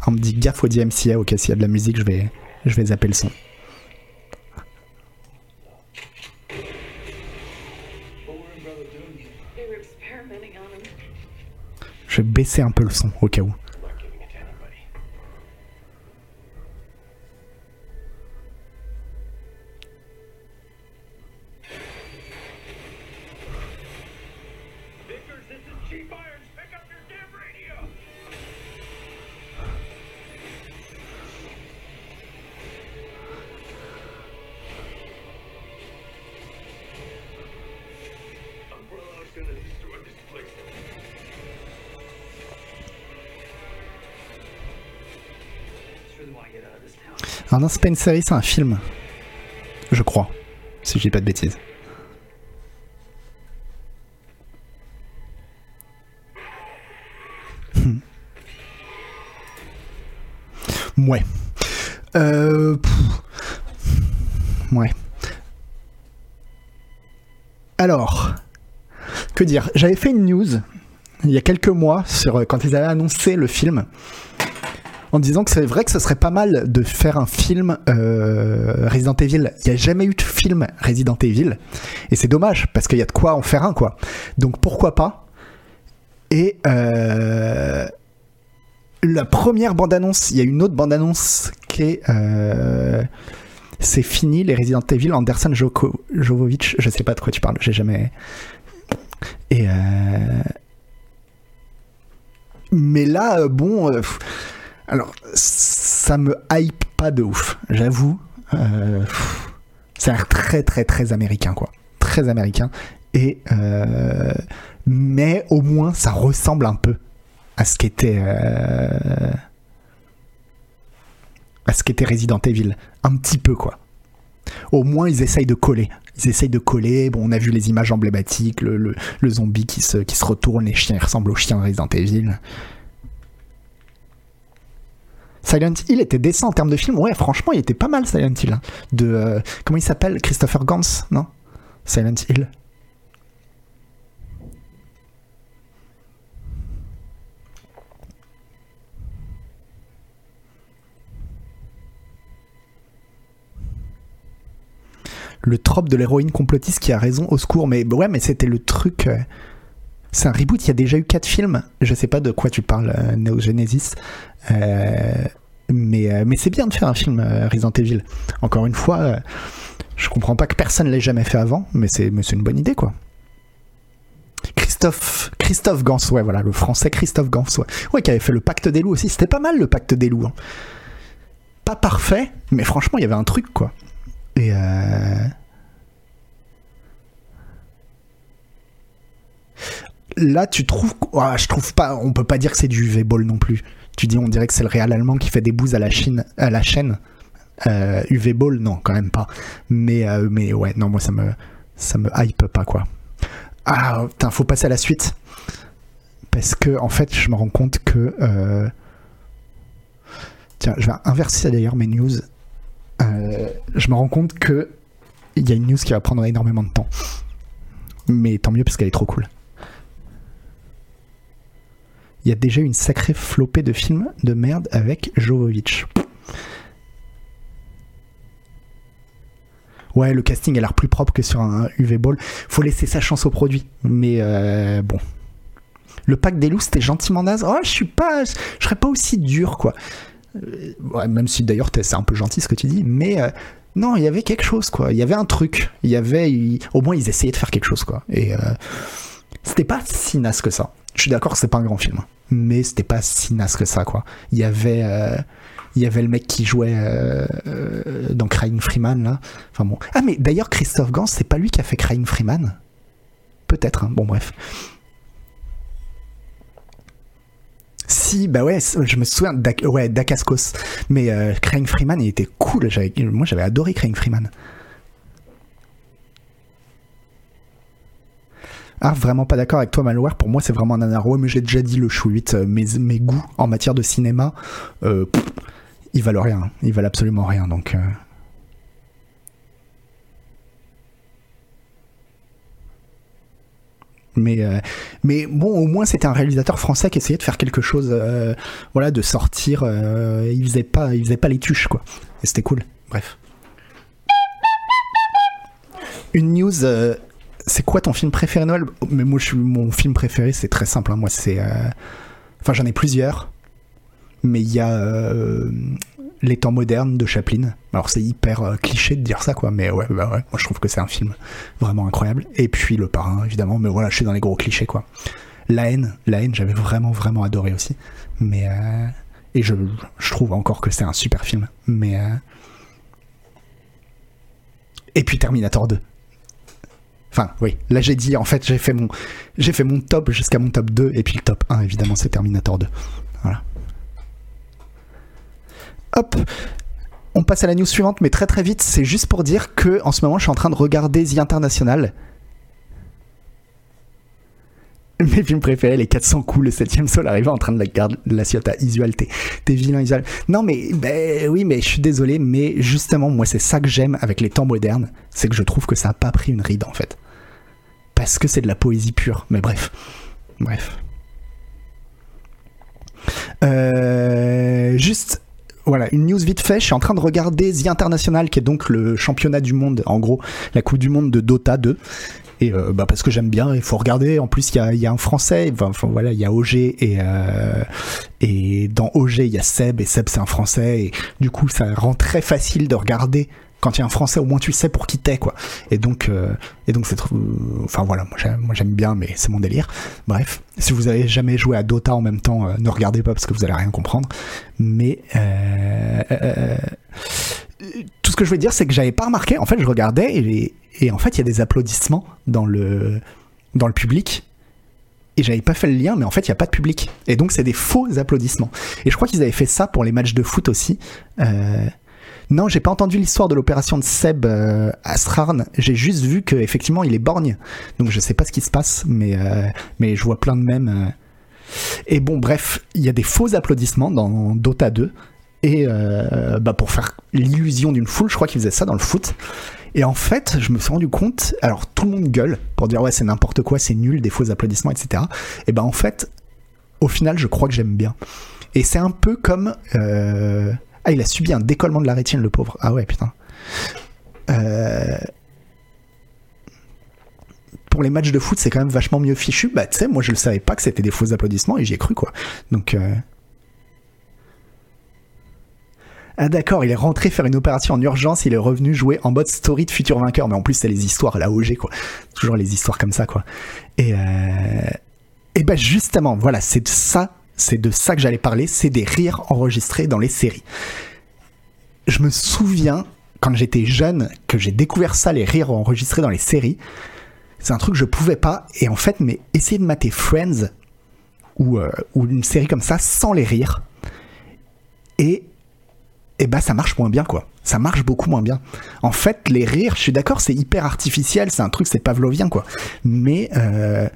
On me dit gaffe au DMCA. Ok, s'il y a de la musique, je vais, je vais zapper le son. Je vais baisser un peu le son au cas où. Alors non, c'est série, c'est un film. Je crois. Si je dis pas de bêtises. Hmm. Ouais. Euh... Ouais. Alors, que dire? J'avais fait une news il y a quelques mois sur quand ils avaient annoncé le film en disant que c'est vrai que ce serait pas mal de faire un film euh, Resident Evil. Il n'y a jamais eu de film Resident Evil. Et c'est dommage, parce qu'il y a de quoi en faire un, quoi. Donc pourquoi pas? Et euh, la première bande-annonce, il y a une autre bande-annonce qui est... euh, c'est fini, les Resident Evil, Anderson Joko, Jovovic, je sais pas de quoi tu parles, j'ai jamais... Et... Mais là, bon... alors, ça me hype pas de ouf, j'avoue. Ça a l'air très très très américain, quoi. Très américain. Et euh, mais au moins, ça ressemble un peu à ce qu'était euh, à ce qu'était Resident Evil, un petit peu, quoi. Au moins, ils essayent de coller. Ils essayent de coller. Bon, on a vu les images emblématiques, le, zombie qui se, retourne, les chiens ressemblent aux chiens de Resident Evil. Silent Hill était décent en termes de film. Ouais, franchement, il était pas mal, Silent Hill. hein. De, euh, comment il s'appelle? Christopher Gans, non? Silent Hill. Le trope de l'héroïne complotiste qui a raison, au secours. Mais ouais, mais c'était le truc. euh, C'est un reboot, il y a déjà eu quatre films. Je sais pas de quoi tu parles, euh, Neo Genesis. Euh, mais euh, mais c'est bien de faire un film euh, Resident Evil. Encore une fois, je comprends pas que personne l'ait jamais fait avant, mais c'est mais c'est une bonne idée, quoi. Christophe, Christophe Gans, ouais, voilà, le français Christophe Gans, ouais. Ouais, qui avait fait le Pacte des loups aussi. C'était pas mal le Pacte des loups. hein. Pas parfait, mais franchement, il y avait un truc, quoi. Et euh... là, tu trouves. Ah, je trouve pas. On peut pas dire que c'est du UV-Ball non plus. Tu dis, on dirait que c'est le Real allemand qui fait des bouses à la, Chine, à la chaîne. Euh, UV-Ball, non, quand même pas. Mais, euh, mais ouais, non, moi, ça me, ça me hype pas, quoi. Ah, putain, faut passer à la suite. Parce que, en fait, je me rends compte que. euh, Tiens, je vais inverser d'ailleurs mes news. Euh, je me rends compte que il y a une news qui va prendre énormément de temps. Mais tant mieux parce qu'elle est trop cool. Il y a déjà une sacrée flopée de films de merde avec Jovovic. Ouais, le casting a l'air plus propre que sur un UV Ball. Faut laisser sa chance au produit. Mais euh, bon. Le pack des loups, c'était gentiment naze. Oh, je suis pas. Je serais pas aussi dur, quoi. Euh, même si d'ailleurs, c'est un peu gentil ce que tu dis. Mais euh, non, il y avait quelque chose, quoi. Il y avait un truc. Il y avait. Au moins, ils essayaient de faire quelque chose, quoi. Et c'était pas si naze que ça. Je suis d'accord que c'est pas un grand film. Mais c'était pas si naze que ça, quoi. Il y avait. euh, il y avait le mec qui jouait euh, euh, dans Crying Freeman là. Enfin bon. Ah mais d'ailleurs Christophe Gans, c'est pas lui qui a fait Crying Freeman? Peut-être. hein. Bon bref. Si bah ouais, je me souviens ouais Dacascos. Mais euh, Crying Freeman il était cool. Moi j'avais adoré Crying Freeman. Ah, vraiment pas d'accord avec toi, Malware. Pour moi, c'est vraiment un nanar. Ouais, mais j'ai déjà dit le chou 8. euh, Mes, mes goûts en matière de cinéma, euh, ils valent rien. Ils valent absolument rien. Donc. euh. Mais, mais bon, au moins c'était un réalisateur français qui essayait de faire quelque chose, voilà, de sortir. euh, il faisait pas, il faisait pas les tuches quoi. Et c'était cool. Bref. Une news. C'est quoi ton film préféré Noël? Mais moi, mon film préféré, c'est très simple. hein. Moi, c'est, euh, enfin, j'en ai plusieurs, mais il y a euh, Les temps modernes de Chaplin. Alors, c'est hyper euh, cliché de dire ça, quoi. Mais ouais, bah ouais, moi, je trouve que c'est un film vraiment incroyable. Et puis Le Parrain, évidemment. Mais voilà, je suis dans les gros clichés, quoi. La haine, la haine, j'avais vraiment, vraiment adoré aussi. Mais et je, trouve encore que c'est un super film. Mais et puis Terminator 2. Enfin, oui, là j'ai dit, en fait, j'ai fait mon, j'ai fait mon top jusqu'à mon top 2, et puis le top 1, évidemment, c'est Terminator 2. Voilà. Hop, on passe à la news suivante, mais très très vite, c'est juste pour dire que en ce moment, je suis en train de regarder The International. Mes films préférés, les 400 coups, le 7ème sol arrivé en train de la garder la Ciotat, Isual, t'es, vilain, Isual. Non, mais, ben oui, mais je suis désolé, mais justement, moi, c'est ça que j'aime avec les temps modernes, c'est que je trouve que ça a pas pris une ride, en fait. Parce que c'est de la poésie pure, mais bref. Bref. Euh, juste, voilà, une news vite fait. Je suis en train de regarder The International, qui est donc le championnat du monde, en gros, la Coupe du monde de Dota 2. Et euh, bah parce que j'aime bien, il faut regarder. En plus, il y a, un Français. Enfin, voilà, il y a OG et euh, et dans OG il y a Seb et Seb c'est un Français. Et du coup, ça rend très facile de regarder. Quand il y a un Français, au moins tu sais pour qui t'es quoi. Et donc euh, et donc c'est trop. Enfin voilà, moi j'aime, bien, mais c'est mon délire. Bref, si vous avez jamais joué à Dota en même temps, euh, ne regardez pas parce que vous allez rien comprendre. Mais euh, euh, tout ce que je veux dire, c'est que j'avais pas remarqué. En fait, je regardais et, et en fait, il y a des applaudissements dans le, dans le public. Et j'avais pas fait le lien, mais en fait, il n'y a pas de public. Et donc, c'est des faux applaudissements. Et je crois qu'ils avaient fait ça pour les matchs de foot aussi. Euh, non, j'ai pas entendu l'histoire de l'opération de Seb euh, à Strarn. J'ai juste vu qu'effectivement, il est borgne. Donc, je sais pas ce qui se passe, mais, euh, je vois plein de mèmes. euh. Et bon, bref, il y a des faux applaudissements dans Dota 2. Et bah pour faire l'illusion d'une foule, je crois qu'ils faisaient ça dans le foot. Et en fait, je me suis rendu compte, alors tout le monde gueule pour dire ouais c'est n'importe quoi, c'est nul, des faux applaudissements, etc. Et ben en fait, au final, je crois que j'aime bien. Et c'est un peu comme ah il a subi un décollement de la rétine le pauvre. Ah ouais putain. Euh, Pour les matchs de foot, c'est quand même vachement mieux fichu. Bah tu sais, moi je le savais pas que c'était des faux applaudissements et j'y ai cru quoi. Donc euh, ah d'accord, il est rentré faire une opération en urgence, il est revenu jouer en mode story de futur vainqueur, mais en plus c'est les histoires, la OG quoi. Toujours les histoires comme ça quoi. Et, euh... et ben justement, voilà, c'est ça, c'est de ça que j'allais parler, c'est des rires enregistrés dans les séries. Je me souviens, quand j'étais jeune, que j'ai découvert ça, les rires enregistrés dans les séries. C'est un truc que je pouvais pas, et en fait, mais essayer de mater Friends, ou, euh, ou une série comme ça, sans les rires, et et bah ça marche moins bien quoi. Ça marche beaucoup moins bien. En fait, les rires, je suis d'accord, c'est hyper artificiel, c'est un truc, c'est pavlovien quoi. Mais euh,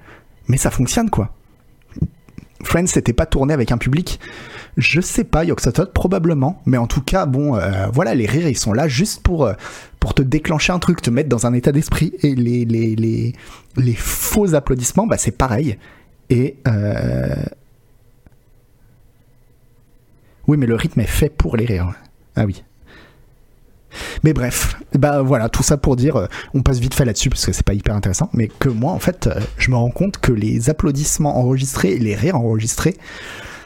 mais ça fonctionne quoi. Friends c'était pas tourné avec un public. Je sais pas, Yoxotot probablement, mais en tout cas bon, euh, voilà, les rires ils sont là juste pour euh, pour te déclencher un truc, te mettre dans un état d'esprit. Et les les les les faux applaudissements, bah c'est pareil. Et euh, oui, mais le rythme est fait pour les rires. Ah oui. Mais bref, bah voilà, tout ça pour dire, euh, on passe vite fait là-dessus parce que c'est pas hyper intéressant, mais que moi, en fait, euh, je me rends compte que les applaudissements enregistrés les rires enregistrés,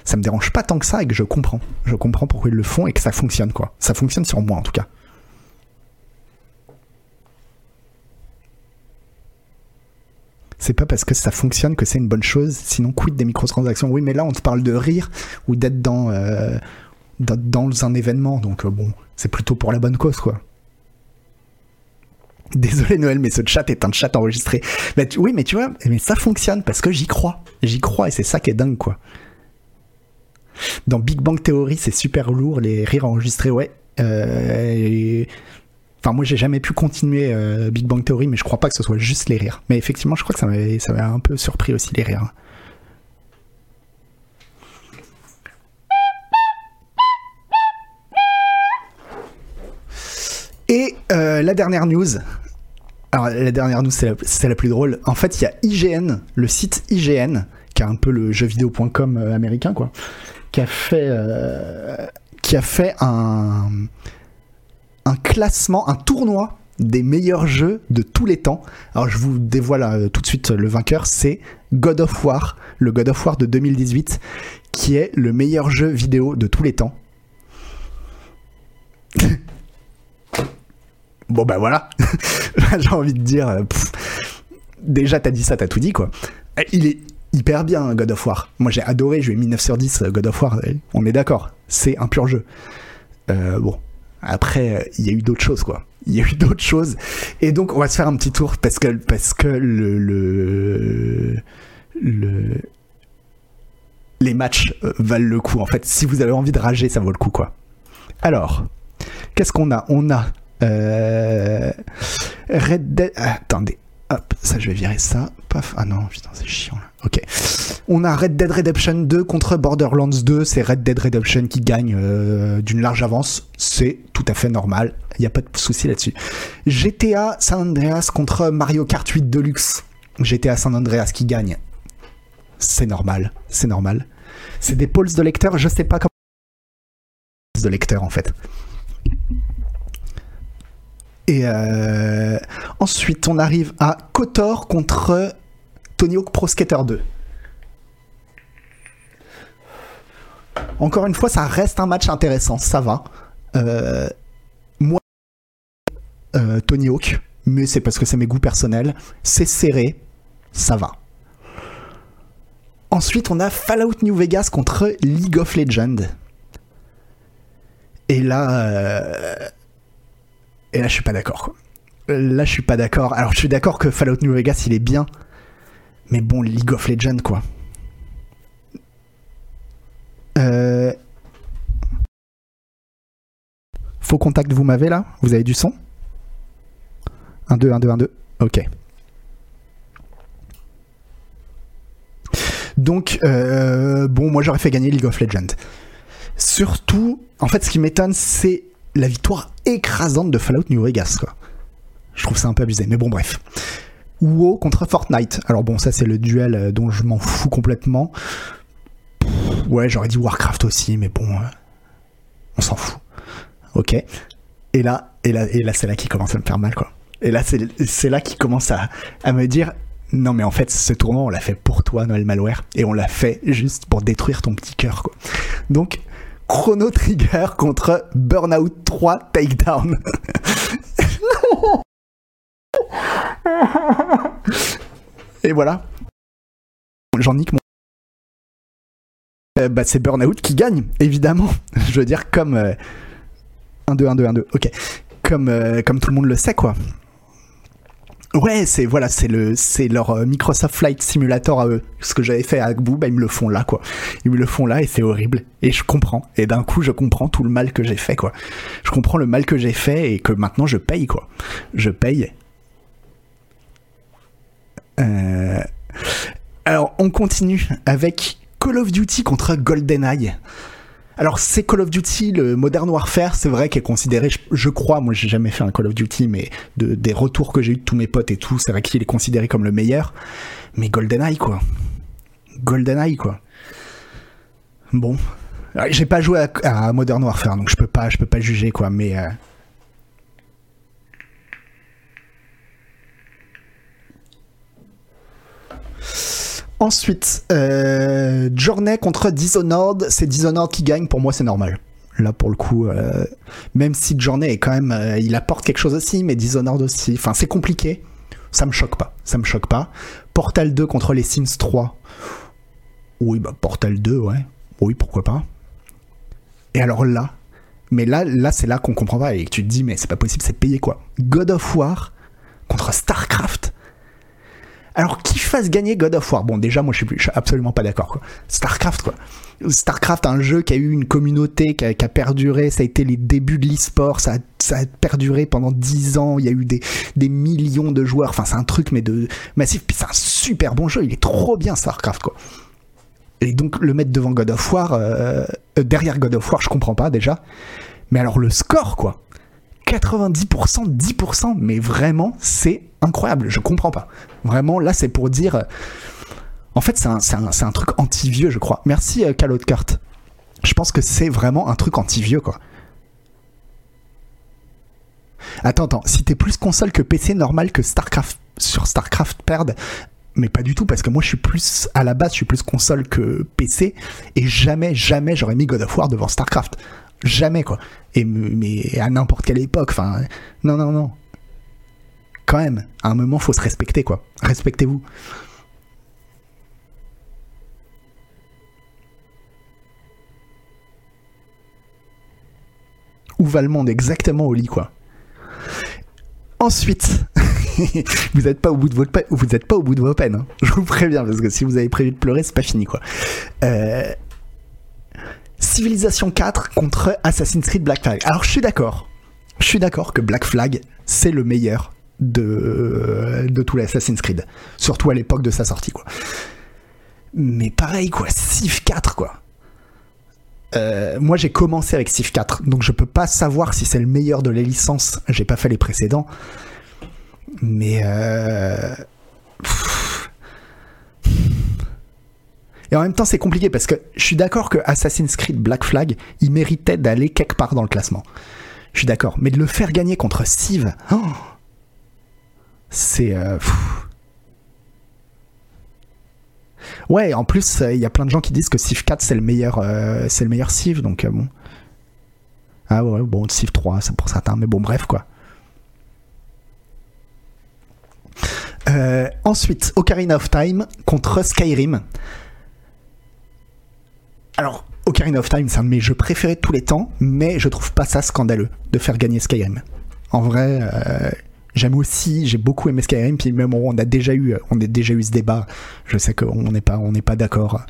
ça me dérange pas tant que ça et que je comprends. Je comprends pourquoi ils le font et que ça fonctionne, quoi. Ça fonctionne sur moi, en tout cas. C'est pas parce que ça fonctionne que c'est une bonne chose, sinon quid des microtransactions? Oui, mais là, on te parle de rire ou d'être dans, euh, un événement, donc bon, c'est plutôt pour la bonne cause, quoi. Désolé Noël, mais ce chat est un chat enregistré. Mais oui, mais tu vois, mais ça fonctionne parce que j'y crois. J'y crois et c'est ça qui est dingue, quoi. Dans Big Bang Theory, c'est super lourd, les rires enregistrés, ouais. Euh, Enfin, moi, j'ai jamais pu continuer euh, Big Bang Theory, mais je crois pas que ce soit juste les rires. Mais effectivement, je crois que ça m'avait un peu surpris aussi, les rires. Et euh, la dernière news. Alors, la dernière news, c'est la, plus drôle. En fait, il y a IGN, le site IGN, qui est un peu le jeuxvideo.com euh, américain, quoi, qui a fait, euh, qui a fait un, classement, un tournoi des meilleurs jeux de tous les temps. Alors, je vous dévoile tout de suite le vainqueur, c'est God of War, le God of War de 2018, qui est le meilleur jeu vidéo de tous les temps. [laughs] Bon bah voilà, [laughs] j'ai envie de dire, euh, déjà t'as dit ça, t'as tout dit quoi. Euh, Il est hyper bien God of War. Moi j'ai adoré, je lui ai mis 9 sur 10 euh, God of War, on est d'accord, c'est un pur jeu. Euh, bon, après il y a eu d'autres choses quoi. Il y a eu d'autres choses. Et donc on va se faire un petit tour parce que, parce que le, le, le- les matchs valent le coup en fait. Si vous avez envie de rager, ça vaut le coup quoi. Alors, qu'est-ce qu'on a? On a euh, Red Dead. ah, attendez, hop, ça je vais virer ça. Paf. Ah non, putain, c'est chiant. Ok. On a Red Dead Redemption 2 contre Borderlands 2. C'est Red Dead Redemption qui gagne euh, d'une large avance. C'est tout à fait normal. Il n'y a pas de souci là-dessus. GTA San Andreas contre Mario Kart 8 Deluxe. GTA San Andreas qui gagne. C'est normal. C'est normal. C'est des pulses de lecteur. Je sais pas comment. de lecteur en fait. Et euh, ensuite, on arrive à Kotor contre Tony Hawk Pro Skater 2. Encore une fois, ça reste un match intéressant, ça va. Euh, moi, euh, Tony Hawk, mais c'est parce que c'est mes goûts personnels. C'est serré, ça va. Ensuite, on a Fallout New Vegas contre League of Legends. Et là, et là, je suis pas d'accord. quoi. Là, je suis pas d'accord. Alors, je suis d'accord que Fallout New Vegas, il est bien. Mais bon, League of Legends, quoi. Euh... Faux contact, vous m'avez là? Vous avez du son? 1, 2, 1, 2, 1, 2. Ok. Donc, euh, bon, moi j'aurais fait gagner League of Legends. Surtout, en fait, ce qui m'étonne, c'est la victoire écrasante de Fallout New Vegas, quoi. Je trouve ça un peu abusé, mais bon, bref. WoW contre Fortnite. Alors bon, ça c'est le duel euh, dont je m'en fous complètement. Ouais, j'aurais dit Warcraft aussi, mais bon, euh, on s'en fout. Ok. Et là, et là, et là, c'est là qui commence à me faire mal, quoi. Et là, c'est là qui commence à, à me dire, non mais en fait, ce tournoi, on l'a fait pour toi, Noël Malware, et on l'a fait juste pour détruire ton petit cœur, quoi. Donc, Chrono Trigger contre Burnout 3 Takedown. Et voilà. J'en nique mon. Euh, bah, c'est Burnout qui gagne, évidemment. [laughs] Je veux dire, comme. 1, 2, 1, 2, 1, 2. Ok. Comme, euh, comme tout le monde le sait, quoi. Ouais, c'est voilà, c'est le c'est leur euh, Microsoft Flight Simulator à eux. Ce que j'avais fait avec vous, bah ils me le font là quoi. Ils me le font là et c'est horrible. Et je comprends. Et d'un coup, je comprends tout le mal que j'ai fait quoi. Je comprends le mal que j'ai fait et que maintenant je paye quoi. Je paye. Euh, Alors, on continue avec Call of Duty contre GoldenEye. Alors c'est Call of Duty, le Modern Warfare, c'est vrai qu'il est considéré, je, crois, moi j'ai jamais fait un Call of Duty, mais des retours que j'ai eu de tous mes potes et tout, c'est vrai qu'il est considéré comme le meilleur. Mais GoldenEye quoi. GoldenEye quoi. Bon, ah, j'ai pas joué à, à, Modern Warfare, donc je peux pas, je peux pas juger quoi, mais. Euh... Ensuite, euh, Journey contre Dishonored. C'est Dishonored qui gagne. Pour moi, c'est normal. Là, pour le coup, euh, même si Journey est quand même. euh, il apporte quelque chose aussi, mais Dishonored aussi. Enfin, c'est compliqué. Ça me choque pas. Ça me choque pas. Portal 2 contre les Sims 3. Oui, bah, Portal 2, ouais. Oui, pourquoi pas. Et alors là. Mais là, là c'est là qu'on comprend pas et que tu te dis, mais c'est pas possible, c'est payé quoi. God of War contre StarCraft. Alors qui fasse gagner God of War Bon déjà moi je suis, absolument pas d'accord. Starcraft quoi. Starcraft un jeu qui a eu une communauté qui a, perduré, ça a été les débuts de l'e-sport, ça a, perduré pendant 10 ans, il y a eu des, des millions de joueurs, enfin c'est un truc mais de massif, puis c'est un super bon jeu, il est trop bien Starcraft quoi. Et donc le mettre devant God of War, euh, euh, derrière God of War je comprends pas déjà, mais alors le score quoi 90%, 10%, mais vraiment, c'est incroyable. Je comprends pas. Vraiment, là, c'est pour dire. euh, En fait, c'est un, truc anti-vieux, je crois. Merci, euh, Calo de Carte. Je pense que c'est vraiment un truc anti-vieux, quoi. Attends, attends. Si t'es plus console que PC, normal que StarCraft sur StarCraft perde. Mais pas du tout, parce que moi, je suis plus. À la base, je suis plus console que PC. Et jamais, jamais, j'aurais mis God of War devant StarCraft. Jamais, quoi. Et, mais à n'importe quelle époque. Enfin, non, non, non. Quand même, à un moment, faut se respecter, quoi. Respectez-vous. Où va le monde Exactement au lit, quoi. Ensuite, [laughs] vous n'êtes pas au bout de vos peines. hein. Je vous préviens parce que si vous avez prévu de pleurer, c'est pas fini quoi. Euh, Civilization 4 contre Assassin's Creed Black Flag. Alors je suis d'accord. Je suis d'accord que Black Flag c'est le meilleur de de tous les Assassin's Creed, surtout à l'époque de sa sortie quoi. Mais pareil quoi, Civ 4 quoi. Euh, moi j'ai commencé avec Civ 4, donc je peux pas savoir si c'est le meilleur de les licences. J'ai pas fait les précédents, mais euh... et en même temps c'est compliqué parce que je suis d'accord que Assassin's Creed Black Flag il méritait d'aller quelque part dans le classement. Je suis d'accord, mais de le faire gagner contre Civ, oh, c'est euh. Ouais, en plus, il y a plein de gens qui disent que Civ 4 c'est le meilleur, euh, c'est le meilleur Civ, donc euh, bon. Ah ouais, bon, Civ 3, c'est pour certains, mais bon, bref quoi. Euh, ensuite, Ocarina of Time contre Skyrim. Alors, Ocarina of Time, c'est un de mes jeux préférés de tous les temps, mais je trouve pas ça scandaleux de faire gagner Skyrim. En vrai, euh, j'aime aussi, j'ai beaucoup aimé Skyrim, puis même on a déjà eu, on déjà eu ce débat. Je sais qu'on n'est pas, on n'est pas d'accord.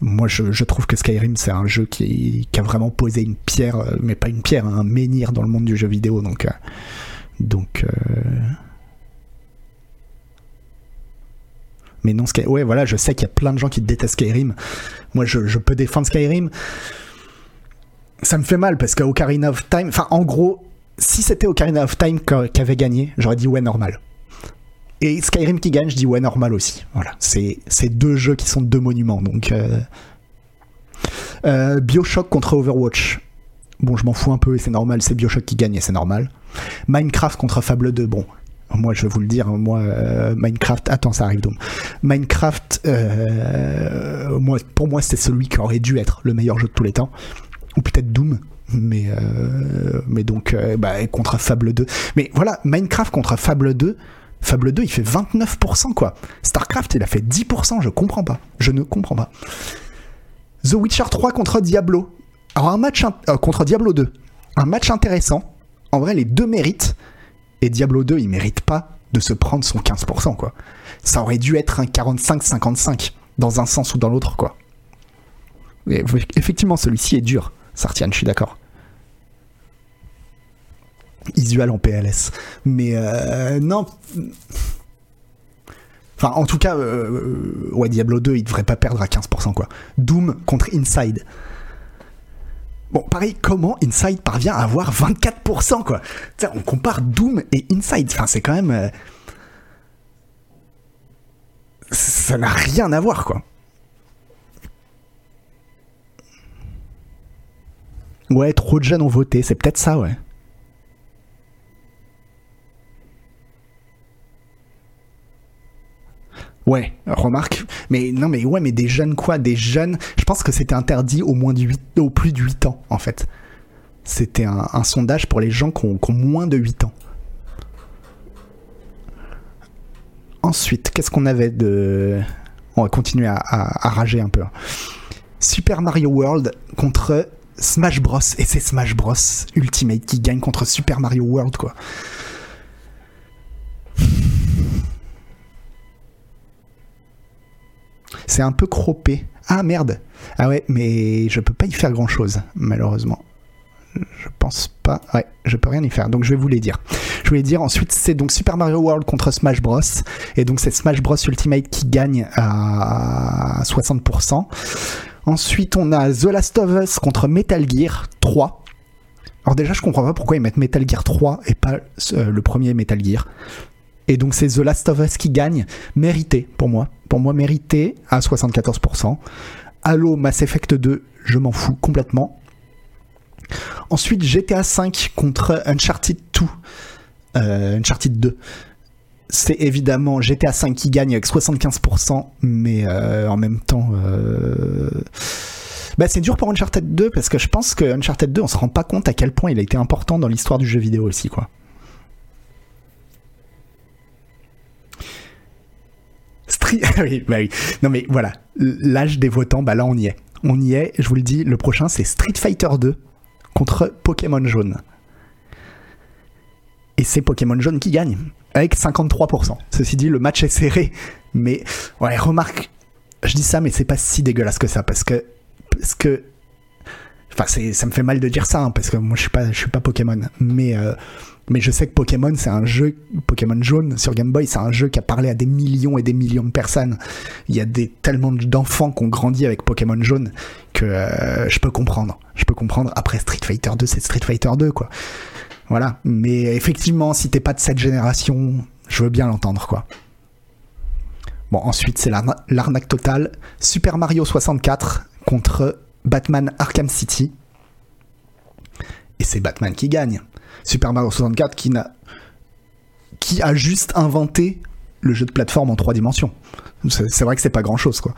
Moi, je, trouve que Skyrim, c'est un jeu qui, a vraiment posé une pierre, euh, mais pas une pierre, un menhir dans le monde du jeu vidéo. Donc, euh, donc. euh, Mais non, Sky... ouais, voilà, je sais qu'il y a plein de gens qui détestent Skyrim. Moi, je, je peux défendre Skyrim. Ça me fait mal parce qu'Ocarina of Time, enfin, en gros, si c'était Ocarina of Time qui avait gagné, j'aurais dit ouais, normal. Et Skyrim qui gagne, je dis ouais, normal aussi. Voilà, c'est deux jeux qui sont deux monuments. Donc, euh... Euh, Bioshock contre Overwatch. Bon, je m'en fous un peu et c'est normal, c'est Bioshock qui gagne et c'est normal. Minecraft contre Fable 2, bon. Moi, je vais vous le dire, moi, euh, Minecraft, attends, ça arrive donc. Minecraft, moi, pour moi, c'est celui qui aurait dû être le meilleur jeu de tous les temps. Ou peut-être Doom, mais, euh, mais donc, euh, bah, contre Fable 2. Mais voilà, Minecraft contre Fable 2, Fable 2, il fait 29%, quoi. StarCraft, il a fait 10%, je comprends pas. Je ne comprends pas. The Witcher 3 contre Diablo. Alors, un match euh, contre Diablo 2. Un match intéressant. En vrai, les deux méritent. Et Diablo 2, il mérite pas de se prendre son 15%, quoi. Ça aurait dû être un 45-55, dans un sens ou dans l'autre, quoi. Effectivement, celui-ci est dur, Sartian, je suis d'accord. Isual en PLS. Mais euh, non. Enfin, en tout cas, euh, ouais, Diablo 2, il devrait pas perdre à 15%, quoi. Doom contre Inside. Bon, pareil, comment Inside parvient à avoir 24%, quoi? On compare Doom et Inside. Enfin, c'est quand même. euh, Ça n'a rien à voir, quoi. Ouais, trop de jeunes ont voté, c'est peut-être ça, ouais. Ouais, remarque. Mais non, mais ouais, mais des jeunes quoi? Des jeunes. Je pense que c'était interdit au moins de 8, au plus de 8 ans, en fait. C'était un, sondage pour les gens qui ont, moins de 8 ans. Ensuite, qu'est-ce qu'on avait de. On va continuer à rager un peu. Super Mario World contre Smash Bros. Et c'est Smash Bros. Ultimate qui gagne contre Super Mario World, quoi. C'est un peu croppé. Ah merde. Ah ouais, mais je peux pas y faire grand chose, malheureusement. Je pense pas. Ouais, je peux rien y faire. Donc je vais vous les dire. Je voulais dire ensuite, c'est donc Super Mario World contre Smash Bros. Et donc c'est Smash Bros Ultimate qui gagne à 60%. Ensuite, on a The Last of Us contre Metal Gear 3. Alors déjà, je comprends pas pourquoi ils mettent Metal Gear 3 et pas euh, le premier Metal Gear. Et donc c'est The Last of Us qui gagne, mérité pour moi. Pour moi, mérité à 74%. Halo Mass Effect 2, je m'en fous complètement. Ensuite, GTA 5 contre Uncharted 2. Euh, Uncharted 2. C'est évidemment GTA 5 qui gagne avec 75%, mais euh, en même temps... euh, Bah, c'est dur pour Uncharted 2 parce que je pense que Uncharted 2, on se rend pas compte à quel point il a été important dans l'histoire du jeu vidéo aussi, quoi. [laughs] Oui, bah oui. Non mais voilà, l'âge des votants, bah là on y est. On y est, je vous le dis, le prochain c'est Street Fighter 2 contre Pokémon Jaune. Et c'est Pokémon Jaune qui gagne, avec 53%. Ceci dit, le match est serré, mais ouais, remarque, je dis ça, mais c'est pas si dégueulasse que ça, parce que... Parce que Enfin, ça me fait mal de dire ça, hein, parce que moi je suis pas, je suis pas Pokémon. Mais, euh, mais je sais que Pokémon, c'est un jeu, Pokémon jaune sur Game Boy, c'est un jeu qui a parlé à des millions et des millions de personnes. Il y a des, tellement d'enfants qui ont grandi avec Pokémon jaune que euh, je peux comprendre. Je peux comprendre. Après Street Fighter 2, c'est Street Fighter 2, quoi. Voilà. Mais effectivement, si t'es pas de cette génération, je veux bien l'entendre, quoi. Bon, ensuite, c'est l'arna- l'arnaque totale. Super Mario 64 contre Batman Arkham City. Et c'est Batman qui gagne. Super Mario 64 qui n'a qui a juste inventé le jeu de plateforme en trois dimensions. C'est c'est vrai que c'est pas grand chose quoi.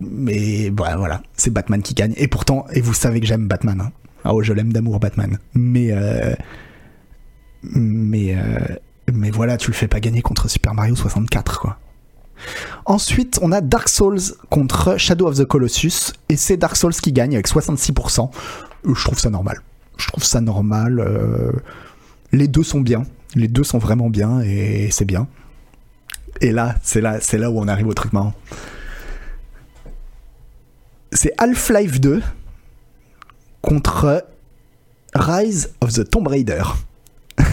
Mais voilà, voilà, c'est Batman qui gagne. Et pourtant, et vous savez que j'aime Batman. hein. Ouais, je l'aime d'amour Batman. Mais euh, mais euh, mais voilà, tu le fais pas gagner contre Super Mario 64 quoi. Ensuite, on a Dark Souls contre Shadow of the Colossus, et c'est Dark Souls qui gagne avec 66%. Euh, Je trouve ça normal. Je trouve ça normal. Les deux sont bien. Les deux sont vraiment bien, et c'est bien. Et là, c'est là, c'est là où on arrive au truc marrant. C'est Half-Life 2 contre Rise of the Tomb Raider. [laughs]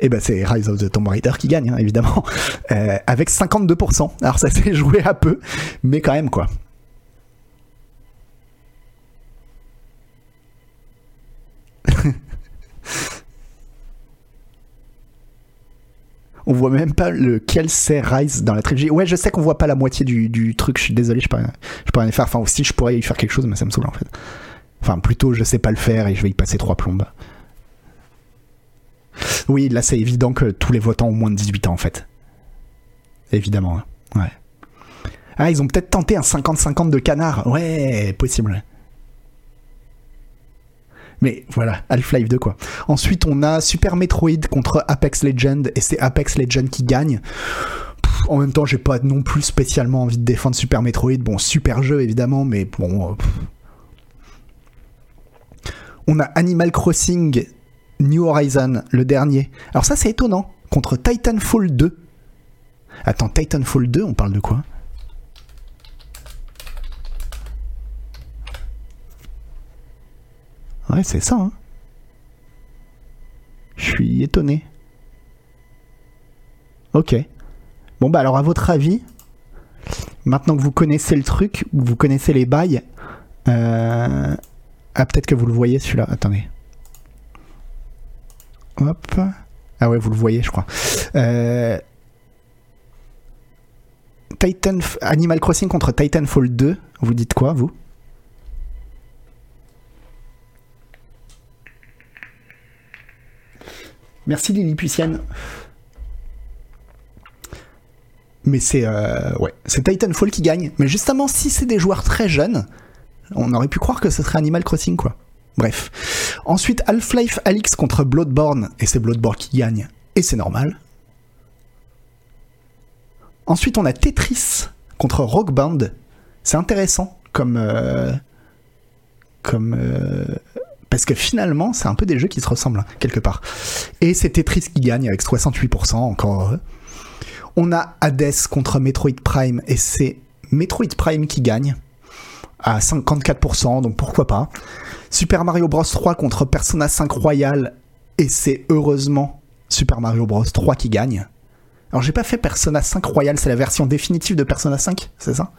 Et ben c'est Rise of the Tomb Raider qui gagne, hein, évidemment, [laughs] Euh, avec 52%. Alors ça [laughs] s'est joué à peu, mais quand même quoi. On voit même pas lequel c'est Rise dans la trilogie. Ouais, je sais qu'on voit pas la moitié du, truc. Je suis désolé, je peux, rien- je rien faire. Enfin, aussi, je pourrais y faire quelque chose, mais ça me saoule en fait. Enfin, plutôt, je sais pas le faire et je vais y passer trois plombes. Oui, là c'est évident que tous les votants ont moins de 18 ans en fait. Évidemment. hein. Ouais. Ah, ils ont peut-être tenté un 50-50 de canard. Ouais, possible. Mais voilà, Half-Life 2 quoi. Ensuite, on a Super Metroid contre Apex Legend et c'est Apex Legend qui gagne. En même temps, j'ai pas non plus spécialement envie de défendre Super Metroid. Bon, super jeu évidemment, mais bon. euh. On a Animal Crossing New Horizon, le dernier. Alors ça c'est étonnant, contre Titanfall 2. Attends, Titanfall 2, on parle de quoi? Ouais, c'est ça. Hein. Je suis étonné. Ok. Bon bah alors à votre avis, maintenant que vous connaissez le truc, vous connaissez les bails, euh... ah peut-être que vous le voyez celui-là. Attendez. Hop. Ah ouais, vous le voyez, je crois. Euh... Titan Animal Crossing contre Titanfall 2. Vous dites quoi, vous? Merci Lilliputienne. Mais c'est euh, ouais, c'est Titanfall qui gagne. Mais justement, si c'est des joueurs très jeunes, on aurait pu croire que ce serait Animal Crossing, quoi. Bref. Ensuite, Half-Life Alix contre Bloodborne, et c'est Bloodborne qui gagne, et c'est normal. Ensuite, on a Tetris contre Rock Band. C'est intéressant comme. euh, comme. euh, parce que finalement, c'est un peu des jeux qui se ressemblent, hein, quelque part. Et c'est Tetris qui gagne avec 68%, encore heureux. On a Hades contre Metroid Prime, et c'est Metroid Prime qui gagne à 54%, donc pourquoi pas. Super Mario Bros 3 contre Persona 5 Royal, et c'est heureusement Super Mario Bros 3 qui gagne. Alors j'ai pas fait Persona 5 Royal, c'est la version définitive de Persona 5, c'est ça?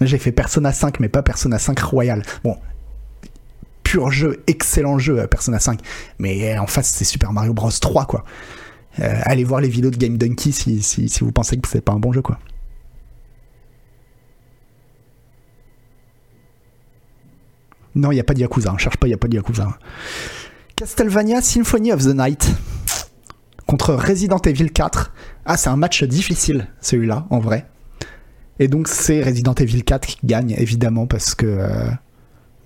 J'ai fait Persona 5, mais pas Persona 5 Royal. Bon, pur jeu, excellent jeu, euh, Persona 5. Mais euh, en face, c'est Super Mario Bros 3, quoi. Euh, allez voir les vidéos de Game Donkey si, si, vous pensez que c'est pas un bon jeu, quoi. Non, il n'y a pas de Yakuza, hein. cherche pas, il a pas de Yakuza. Castlevania Symphony of the Night contre Resident Evil 4. Ah, c'est un match difficile, celui-là, en vrai. Et donc, c'est Resident Evil 4 qui gagne, évidemment, parce que.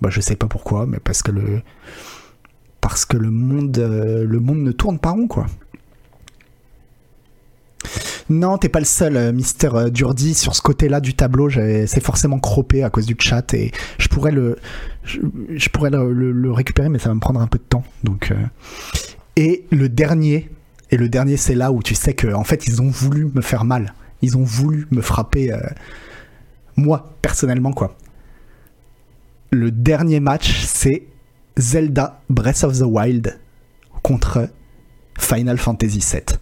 Bah, je sais pas pourquoi, mais parce que le. Parce que le monde, euh, le monde ne tourne pas rond, quoi. Non, t'es pas le seul, euh, Mister euh, Durdi. Sur ce côté-là du tableau, c'est forcément croppé à cause du chat et je pourrais le, je, pourrais le, récupérer, mais ça va me prendre un peu de temps. Donc, et le dernier, et le dernier, c'est là où tu sais que en fait, ils ont voulu me faire mal. Ils ont voulu me frapper, moi personnellement, quoi. Le dernier match, c'est Zelda Breath of the Wild contre Final Fantasy VII.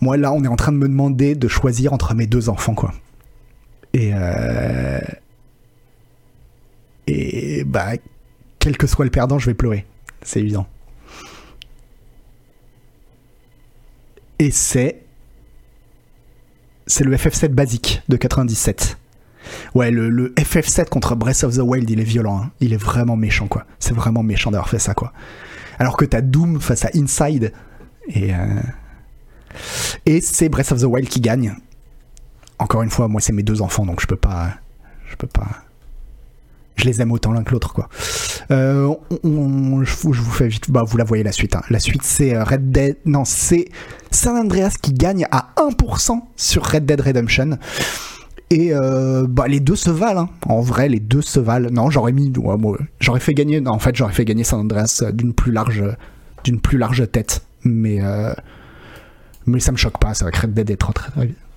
Moi, là, on est en train de me demander de choisir entre mes deux enfants, quoi. Et. euh, Et. Bah. Quel que soit le perdant, je vais pleurer. C'est évident. Et c'est. C'est le FF7 basique de 97. Ouais, le, le FF7 contre Breath of the Wild, il est violent. hein. Il est vraiment méchant, quoi. C'est vraiment méchant d'avoir fait ça, quoi. Alors que t'as Doom face à Inside. Et. euh, et c'est Breath of the Wild qui gagne. Encore une fois, moi c'est mes deux enfants, donc je peux pas, je peux pas. Je les aime autant l'un que l'autre, quoi. Euh, je vous fais vite, bah vous la voyez la suite. hein. La suite c'est euh, Red Dead, non c'est San Andreas qui gagne à 1% sur Red Dead Redemption. Et euh, bah les deux se valent. hein. En vrai, les deux se valent. Non, j'aurais mis, j'aurais fait gagner. Non, en fait, j'aurais fait gagner San euh, d'une plus large, d'une plus large tête. Mais euh, mais ça me choque pas, vrai que Red Dead est très très,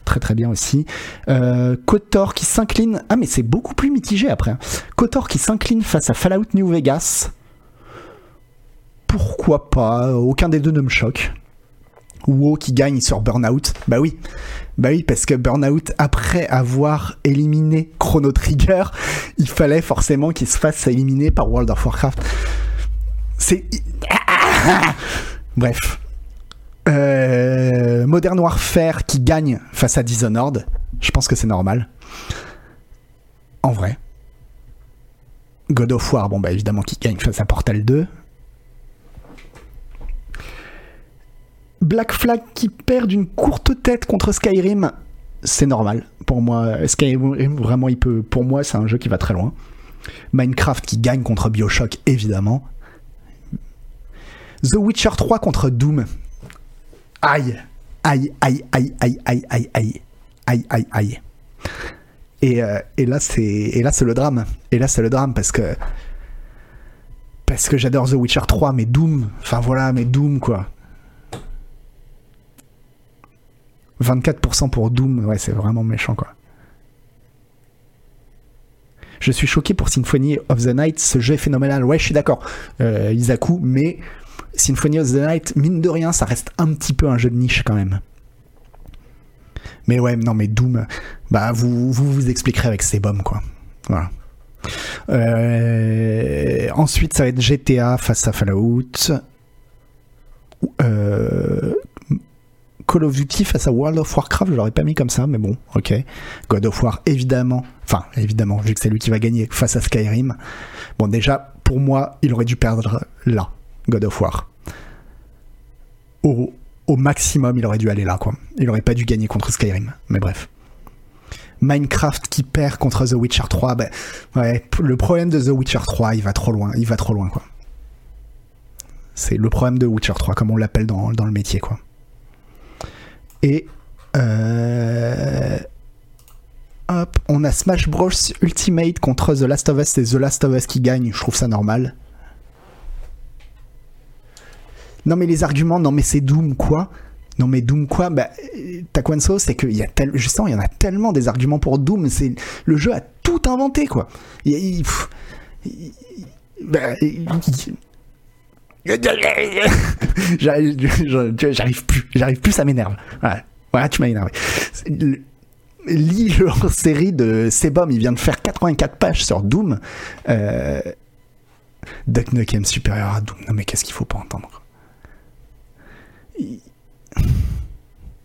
très, très bien aussi. Euh, Kotor qui s'incline, ah mais c'est beaucoup plus mitigé après. hein. Kotor qui s'incline face à Fallout New Vegas. Pourquoi pas Aucun des deux ne me choque. WoW qui gagne sur Burnout, bah oui, bah oui parce que Burnout après avoir éliminé Chrono Trigger, [laughs] il fallait forcément qu'il se fasse éliminer par World of Warcraft. C'est [laughs] bref. Euh, Modern Warfare qui gagne face à Dishonored, je pense que c'est normal. En vrai. God of War, bon bah évidemment qui gagne face à Portal 2. Black Flag qui perd d'une courte tête contre Skyrim, c'est normal. Pour moi, Skyrim, vraiment, il peut. Pour moi, c'est un jeu qui va très loin. Minecraft qui gagne contre Bioshock, évidemment. The Witcher 3 contre Doom. Aïe. Aïe, aïe, aïe, aïe, aïe, aïe, aïe. Aïe, aïe, aïe. Et, euh, et là, c'est le drame. Et là, c'est le drame parce que parce que j'adore The Witcher 3, mais Doom, enfin voilà, mais Doom quoi. 24% pour Doom, ouais, c'est vraiment méchant quoi. Je suis choqué pour Symphony of the Night, ce jeu est phénoménal. Ouais, je suis d'accord, euh, Isaku, mais Symphony of the Night, mine de rien, ça reste un petit peu un jeu de niche quand même. Mais ouais, non, mais Doom, bah vous vous, vous expliquerez avec ces bombes, quoi. Voilà. Euh, ensuite, ça va être GTA face à Fallout. Euh, Call of Duty face à World of Warcraft, je l'aurais pas mis comme ça, mais bon, ok. God of War, évidemment, enfin, évidemment, vu que c'est lui qui va gagner face à Skyrim. Bon, déjà, pour moi, il aurait dû perdre là. God of War. Au, maximum, il aurait dû aller là, quoi. Il aurait pas dû gagner contre Skyrim, mais bref. Minecraft qui perd contre The Witcher 3, ben, ouais, le problème de The Witcher 3, il va trop loin, il va trop loin, quoi. C'est le problème de Witcher 3, comme on l'appelle dans, dans le métier, quoi. Et euh, hop, on a Smash Bros. Ultimate contre The Last of Us, c'est The Last of Us qui gagne, je trouve ça normal. Non mais les arguments, non mais c'est Doom quoi. Non mais Doom quoi? Bah Taquanso, c'est qu'il y a tel, justement il y en a tellement des arguments pour Doom, le jeu a tout inventé quoi. Il- [laughs] J'arrive plus, j'arrive plus, ça m'énerve. Voilà, voilà tu m'as énervé. Lis le hors-série [laughs] de Sebum, il vient de faire 84 pages sur Doom. Euh... Duck Nukem supérieur à Doom. Non mais qu'est-ce qu'il faut pas entendre? Il...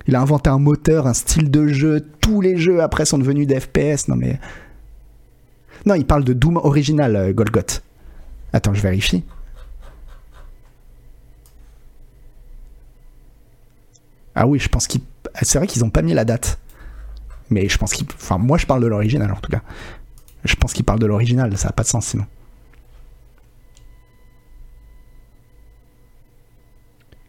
il a inventé un moteur, un style de jeu. Tous les jeux après sont devenus des FPS. Non mais. Non, il parle de Doom original, euh, Golgoth. Attends, je vérifie. Ah oui, je pense qu'ils. C'est vrai qu'ils ont pas mis la date. Mais je pense qu'ils. Enfin, moi je parle de l'original en tout cas. Je pense qu'ils parlent de l'original, ça n'a pas de sens sinon.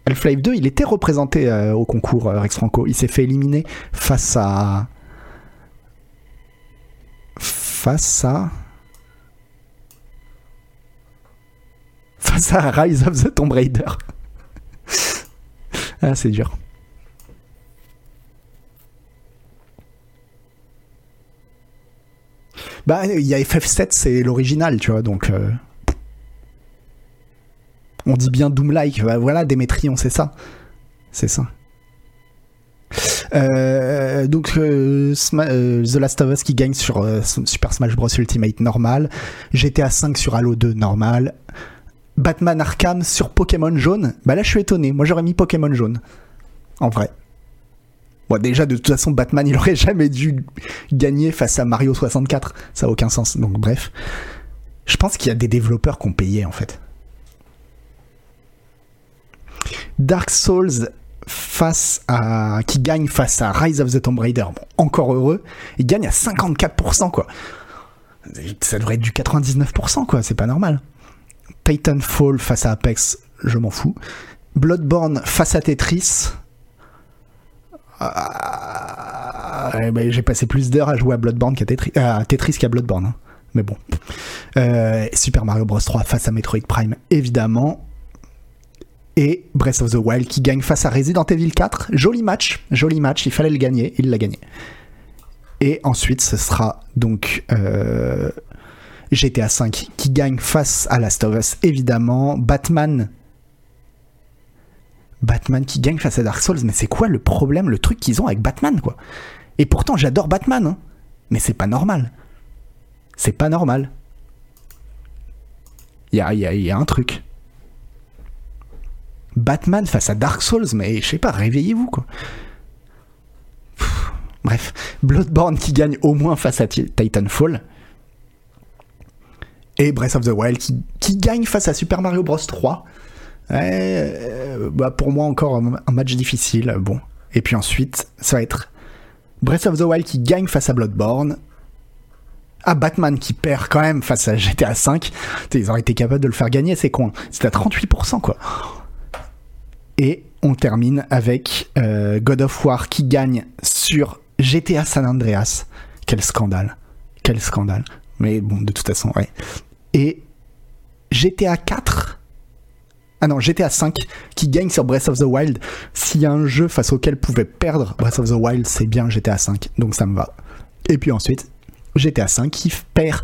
Half-Life 2, il était représenté euh, au concours euh, Rex Franco. Il s'est fait éliminer face à. Face à. Face à Rise of the Tomb Raider. [laughs] ah, c'est dur. Bah, il y a FF7, c'est l'original, tu vois, donc. euh, On dit bien Doom-like. Bah, voilà, Démétrion, c'est ça. C'est ça. Euh, donc, euh, The Last of Us qui gagne sur Super Smash Bros Ultimate normal. GTA 5 sur Halo 2 normal. Batman Arkham sur Pokémon jaune. Bah là, je suis étonné. Moi, j'aurais mis Pokémon jaune. En vrai. Déjà, de toute façon, Batman, il aurait jamais dû gagner face à Mario 64. Ça a aucun sens. Donc, bref. Je pense qu'il y a des développeurs qui ont payé, en fait. Dark Souls face à qui gagne face à Rise of the Tomb Raider. Bon, encore heureux, il gagne à 54% quoi. Ça devrait être du 99% quoi, c'est pas normal. Titanfall face à Apex, je m'en fous. Bloodborne face à Tetris. Ben, j'ai passé plus d'heures à jouer à Bloodborne qu'à Tetris qu'à Bloodborne. hein. Mais bon. Euh, Super Mario Bros 3 face à Metroid Prime, évidemment et Breath of the Wild qui gagne face à Resident Evil 4. Joli match, joli match, il fallait le gagner, il l'a gagné. Et ensuite, ce sera donc euh, GTA 5 qui gagne face à Last of Us, évidemment. Batman. Batman qui gagne face à Dark Souls, mais c'est quoi le problème, le truc qu'ils ont avec Batman, quoi? Et pourtant, j'adore Batman, hein, mais c'est pas normal. C'est pas normal. Y a, y a- y a un truc. Batman face à Dark Souls, mais je sais pas, réveillez-vous quoi. Bref, Bloodborne qui gagne au moins face à Ti- Titanfall. Et Breath of the Wild qui, qui gagne face à Super Mario Bros 3. Euh, bah pour moi encore un, match difficile. Bon. Et puis ensuite, ça va être Breath of the Wild qui gagne face à Bloodborne. Ah, Batman qui perd quand même face à GTA 5. Ils auraient été capables de le faire gagner, c'est con. C'est à 38%, quoi. Et on termine avec euh, God of War qui gagne sur GTA San Andreas. Quel scandale. Quel scandale. Mais bon, de toute façon, ouais. Et GTA 4. Ah non, GTA 5 qui gagne sur Breath of the Wild. S'il y a un jeu face auquel pouvait perdre Breath of the Wild, c'est bien GTA 5. Donc ça me va. Et puis ensuite, GTA 5 qui perd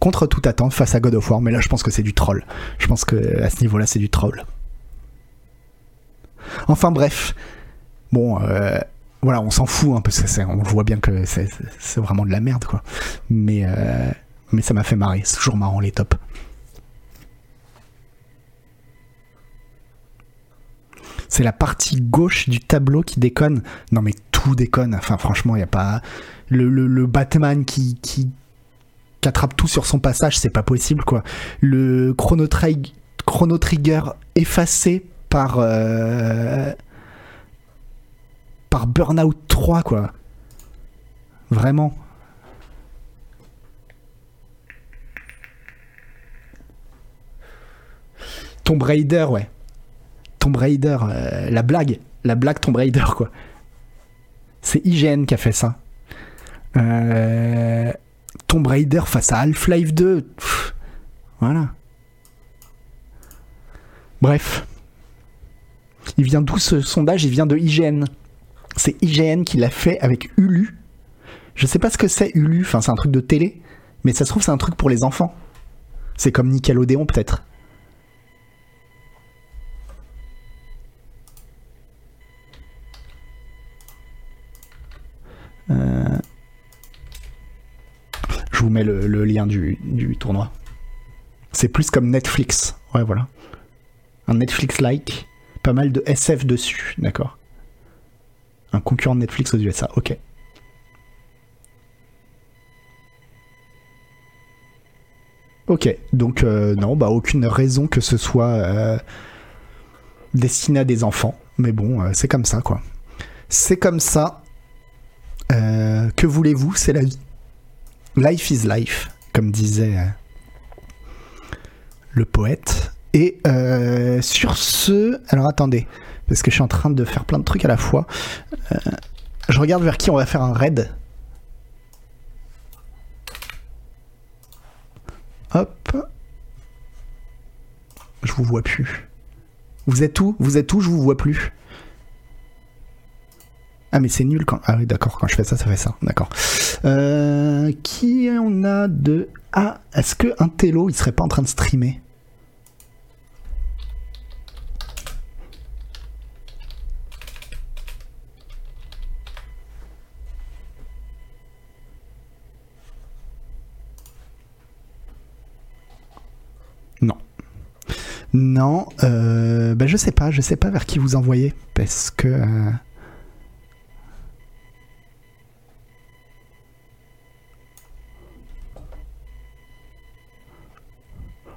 contre toute attente face à God of War. Mais là, je pense que c'est du troll. Je pense que à ce niveau-là, c'est du troll. Enfin bref, bon, euh, voilà, on s'en fout, hein, parce que on voit bien que c'est vraiment de la merde, quoi. Mais, euh, mais ça m'a fait marrer, c'est toujours marrant les tops. C'est la partie gauche du tableau qui déconne. Non mais tout déconne. Enfin franchement, il n'y a pas... Le, Batman qui, attrape tout sur son passage, c'est pas possible quoi. Le Chrono Trigger effacé par euh, par Burnout 3 quoi. Vraiment. Tomb Raider, ouais. Tomb Raider, euh, la blague, la blague Tomb Raider quoi. C'est IGN qui a fait ça. Euh, Tomb Raider face à Half-Life 2. Pff, voilà. Bref. Il vient d'où ce sondage? Il vient de IGN. C'est IGN qui l'a fait avec Ulu. Je sais pas ce que c'est Ulu, enfin c'est un truc de télé, mais ça se trouve c'est un truc pour les enfants. C'est comme Nickelodeon peut-être. Je vous mets le, lien du, tournoi. C'est plus comme Netflix. Ouais, voilà. Un Netflix-like. Pas mal de SF dessus, d'accord. Un concurrent de Netflix aux USA, ok. Ok, donc euh, non, bah aucune raison que ce soit euh, destiné à des enfants. Mais bon, euh, c'est comme ça, quoi. C'est comme ça. Euh, que voulez-vous? C'est la vie. Life is life, comme disait euh, le poète. Et euh, sur ce, alors attendez, parce que je suis en train de faire plein de trucs à la fois. Je regarde vers qui on va faire un raid. Hop. Je vous vois plus. Vous êtes où? Vous êtes où? Je vous vois plus. Ah mais c'est nul quand... Ah oui d'accord, quand je fais ça, ça fait ça. D'accord. Euh, qui on a de... Ah, est-ce que un télo, il serait pas en train de streamer? Non. Non, euh, bah je sais pas, je sais pas vers qui vous envoyer parce que euh,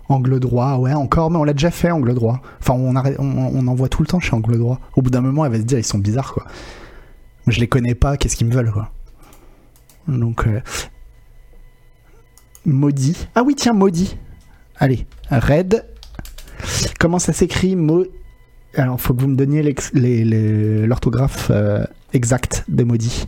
angle droit, ouais encore, mais on l'a déjà fait angle droit. Enfin, on, en voit tout le temps chez angle droit. Au bout d'un moment, elle va se dire ils sont bizarres quoi. Je les connais pas, qu'est-ce qu'ils me veulent quoi. Donc euh, maudit. Ah oui tiens maudit. Allez, Red. Comment ça s'écrit Mo... Alors, faut que vous me donniez l'orthographe euh, exacte des maudits.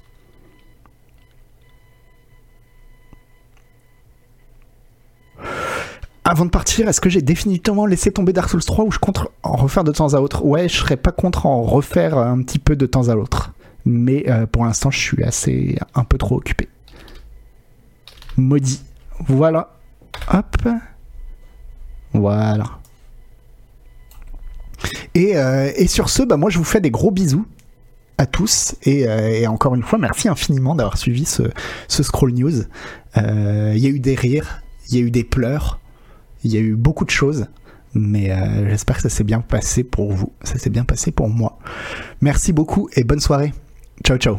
Avant de partir, est-ce que j'ai définitivement laissé tomber Dark Souls 3 ou je compte en refaire de temps à autre? Ouais, je serais pas contre en refaire un petit peu de temps à l'autre. Mais euh, pour l'instant, je suis assez un peu trop occupé. Maudit. Voilà. Hop. Voilà. Et, euh, sur ce, bah, moi je vous fais des gros bisous à tous. Et, euh, encore une fois, merci infiniment d'avoir suivi ce, Scroll News. Il y a eu des rires, il y a eu des pleurs, il y a eu beaucoup de choses. Mais euh, j'espère que ça s'est bien passé pour vous. Ça s'est bien passé pour moi. Merci beaucoup et bonne soirée. Ciao, ciao.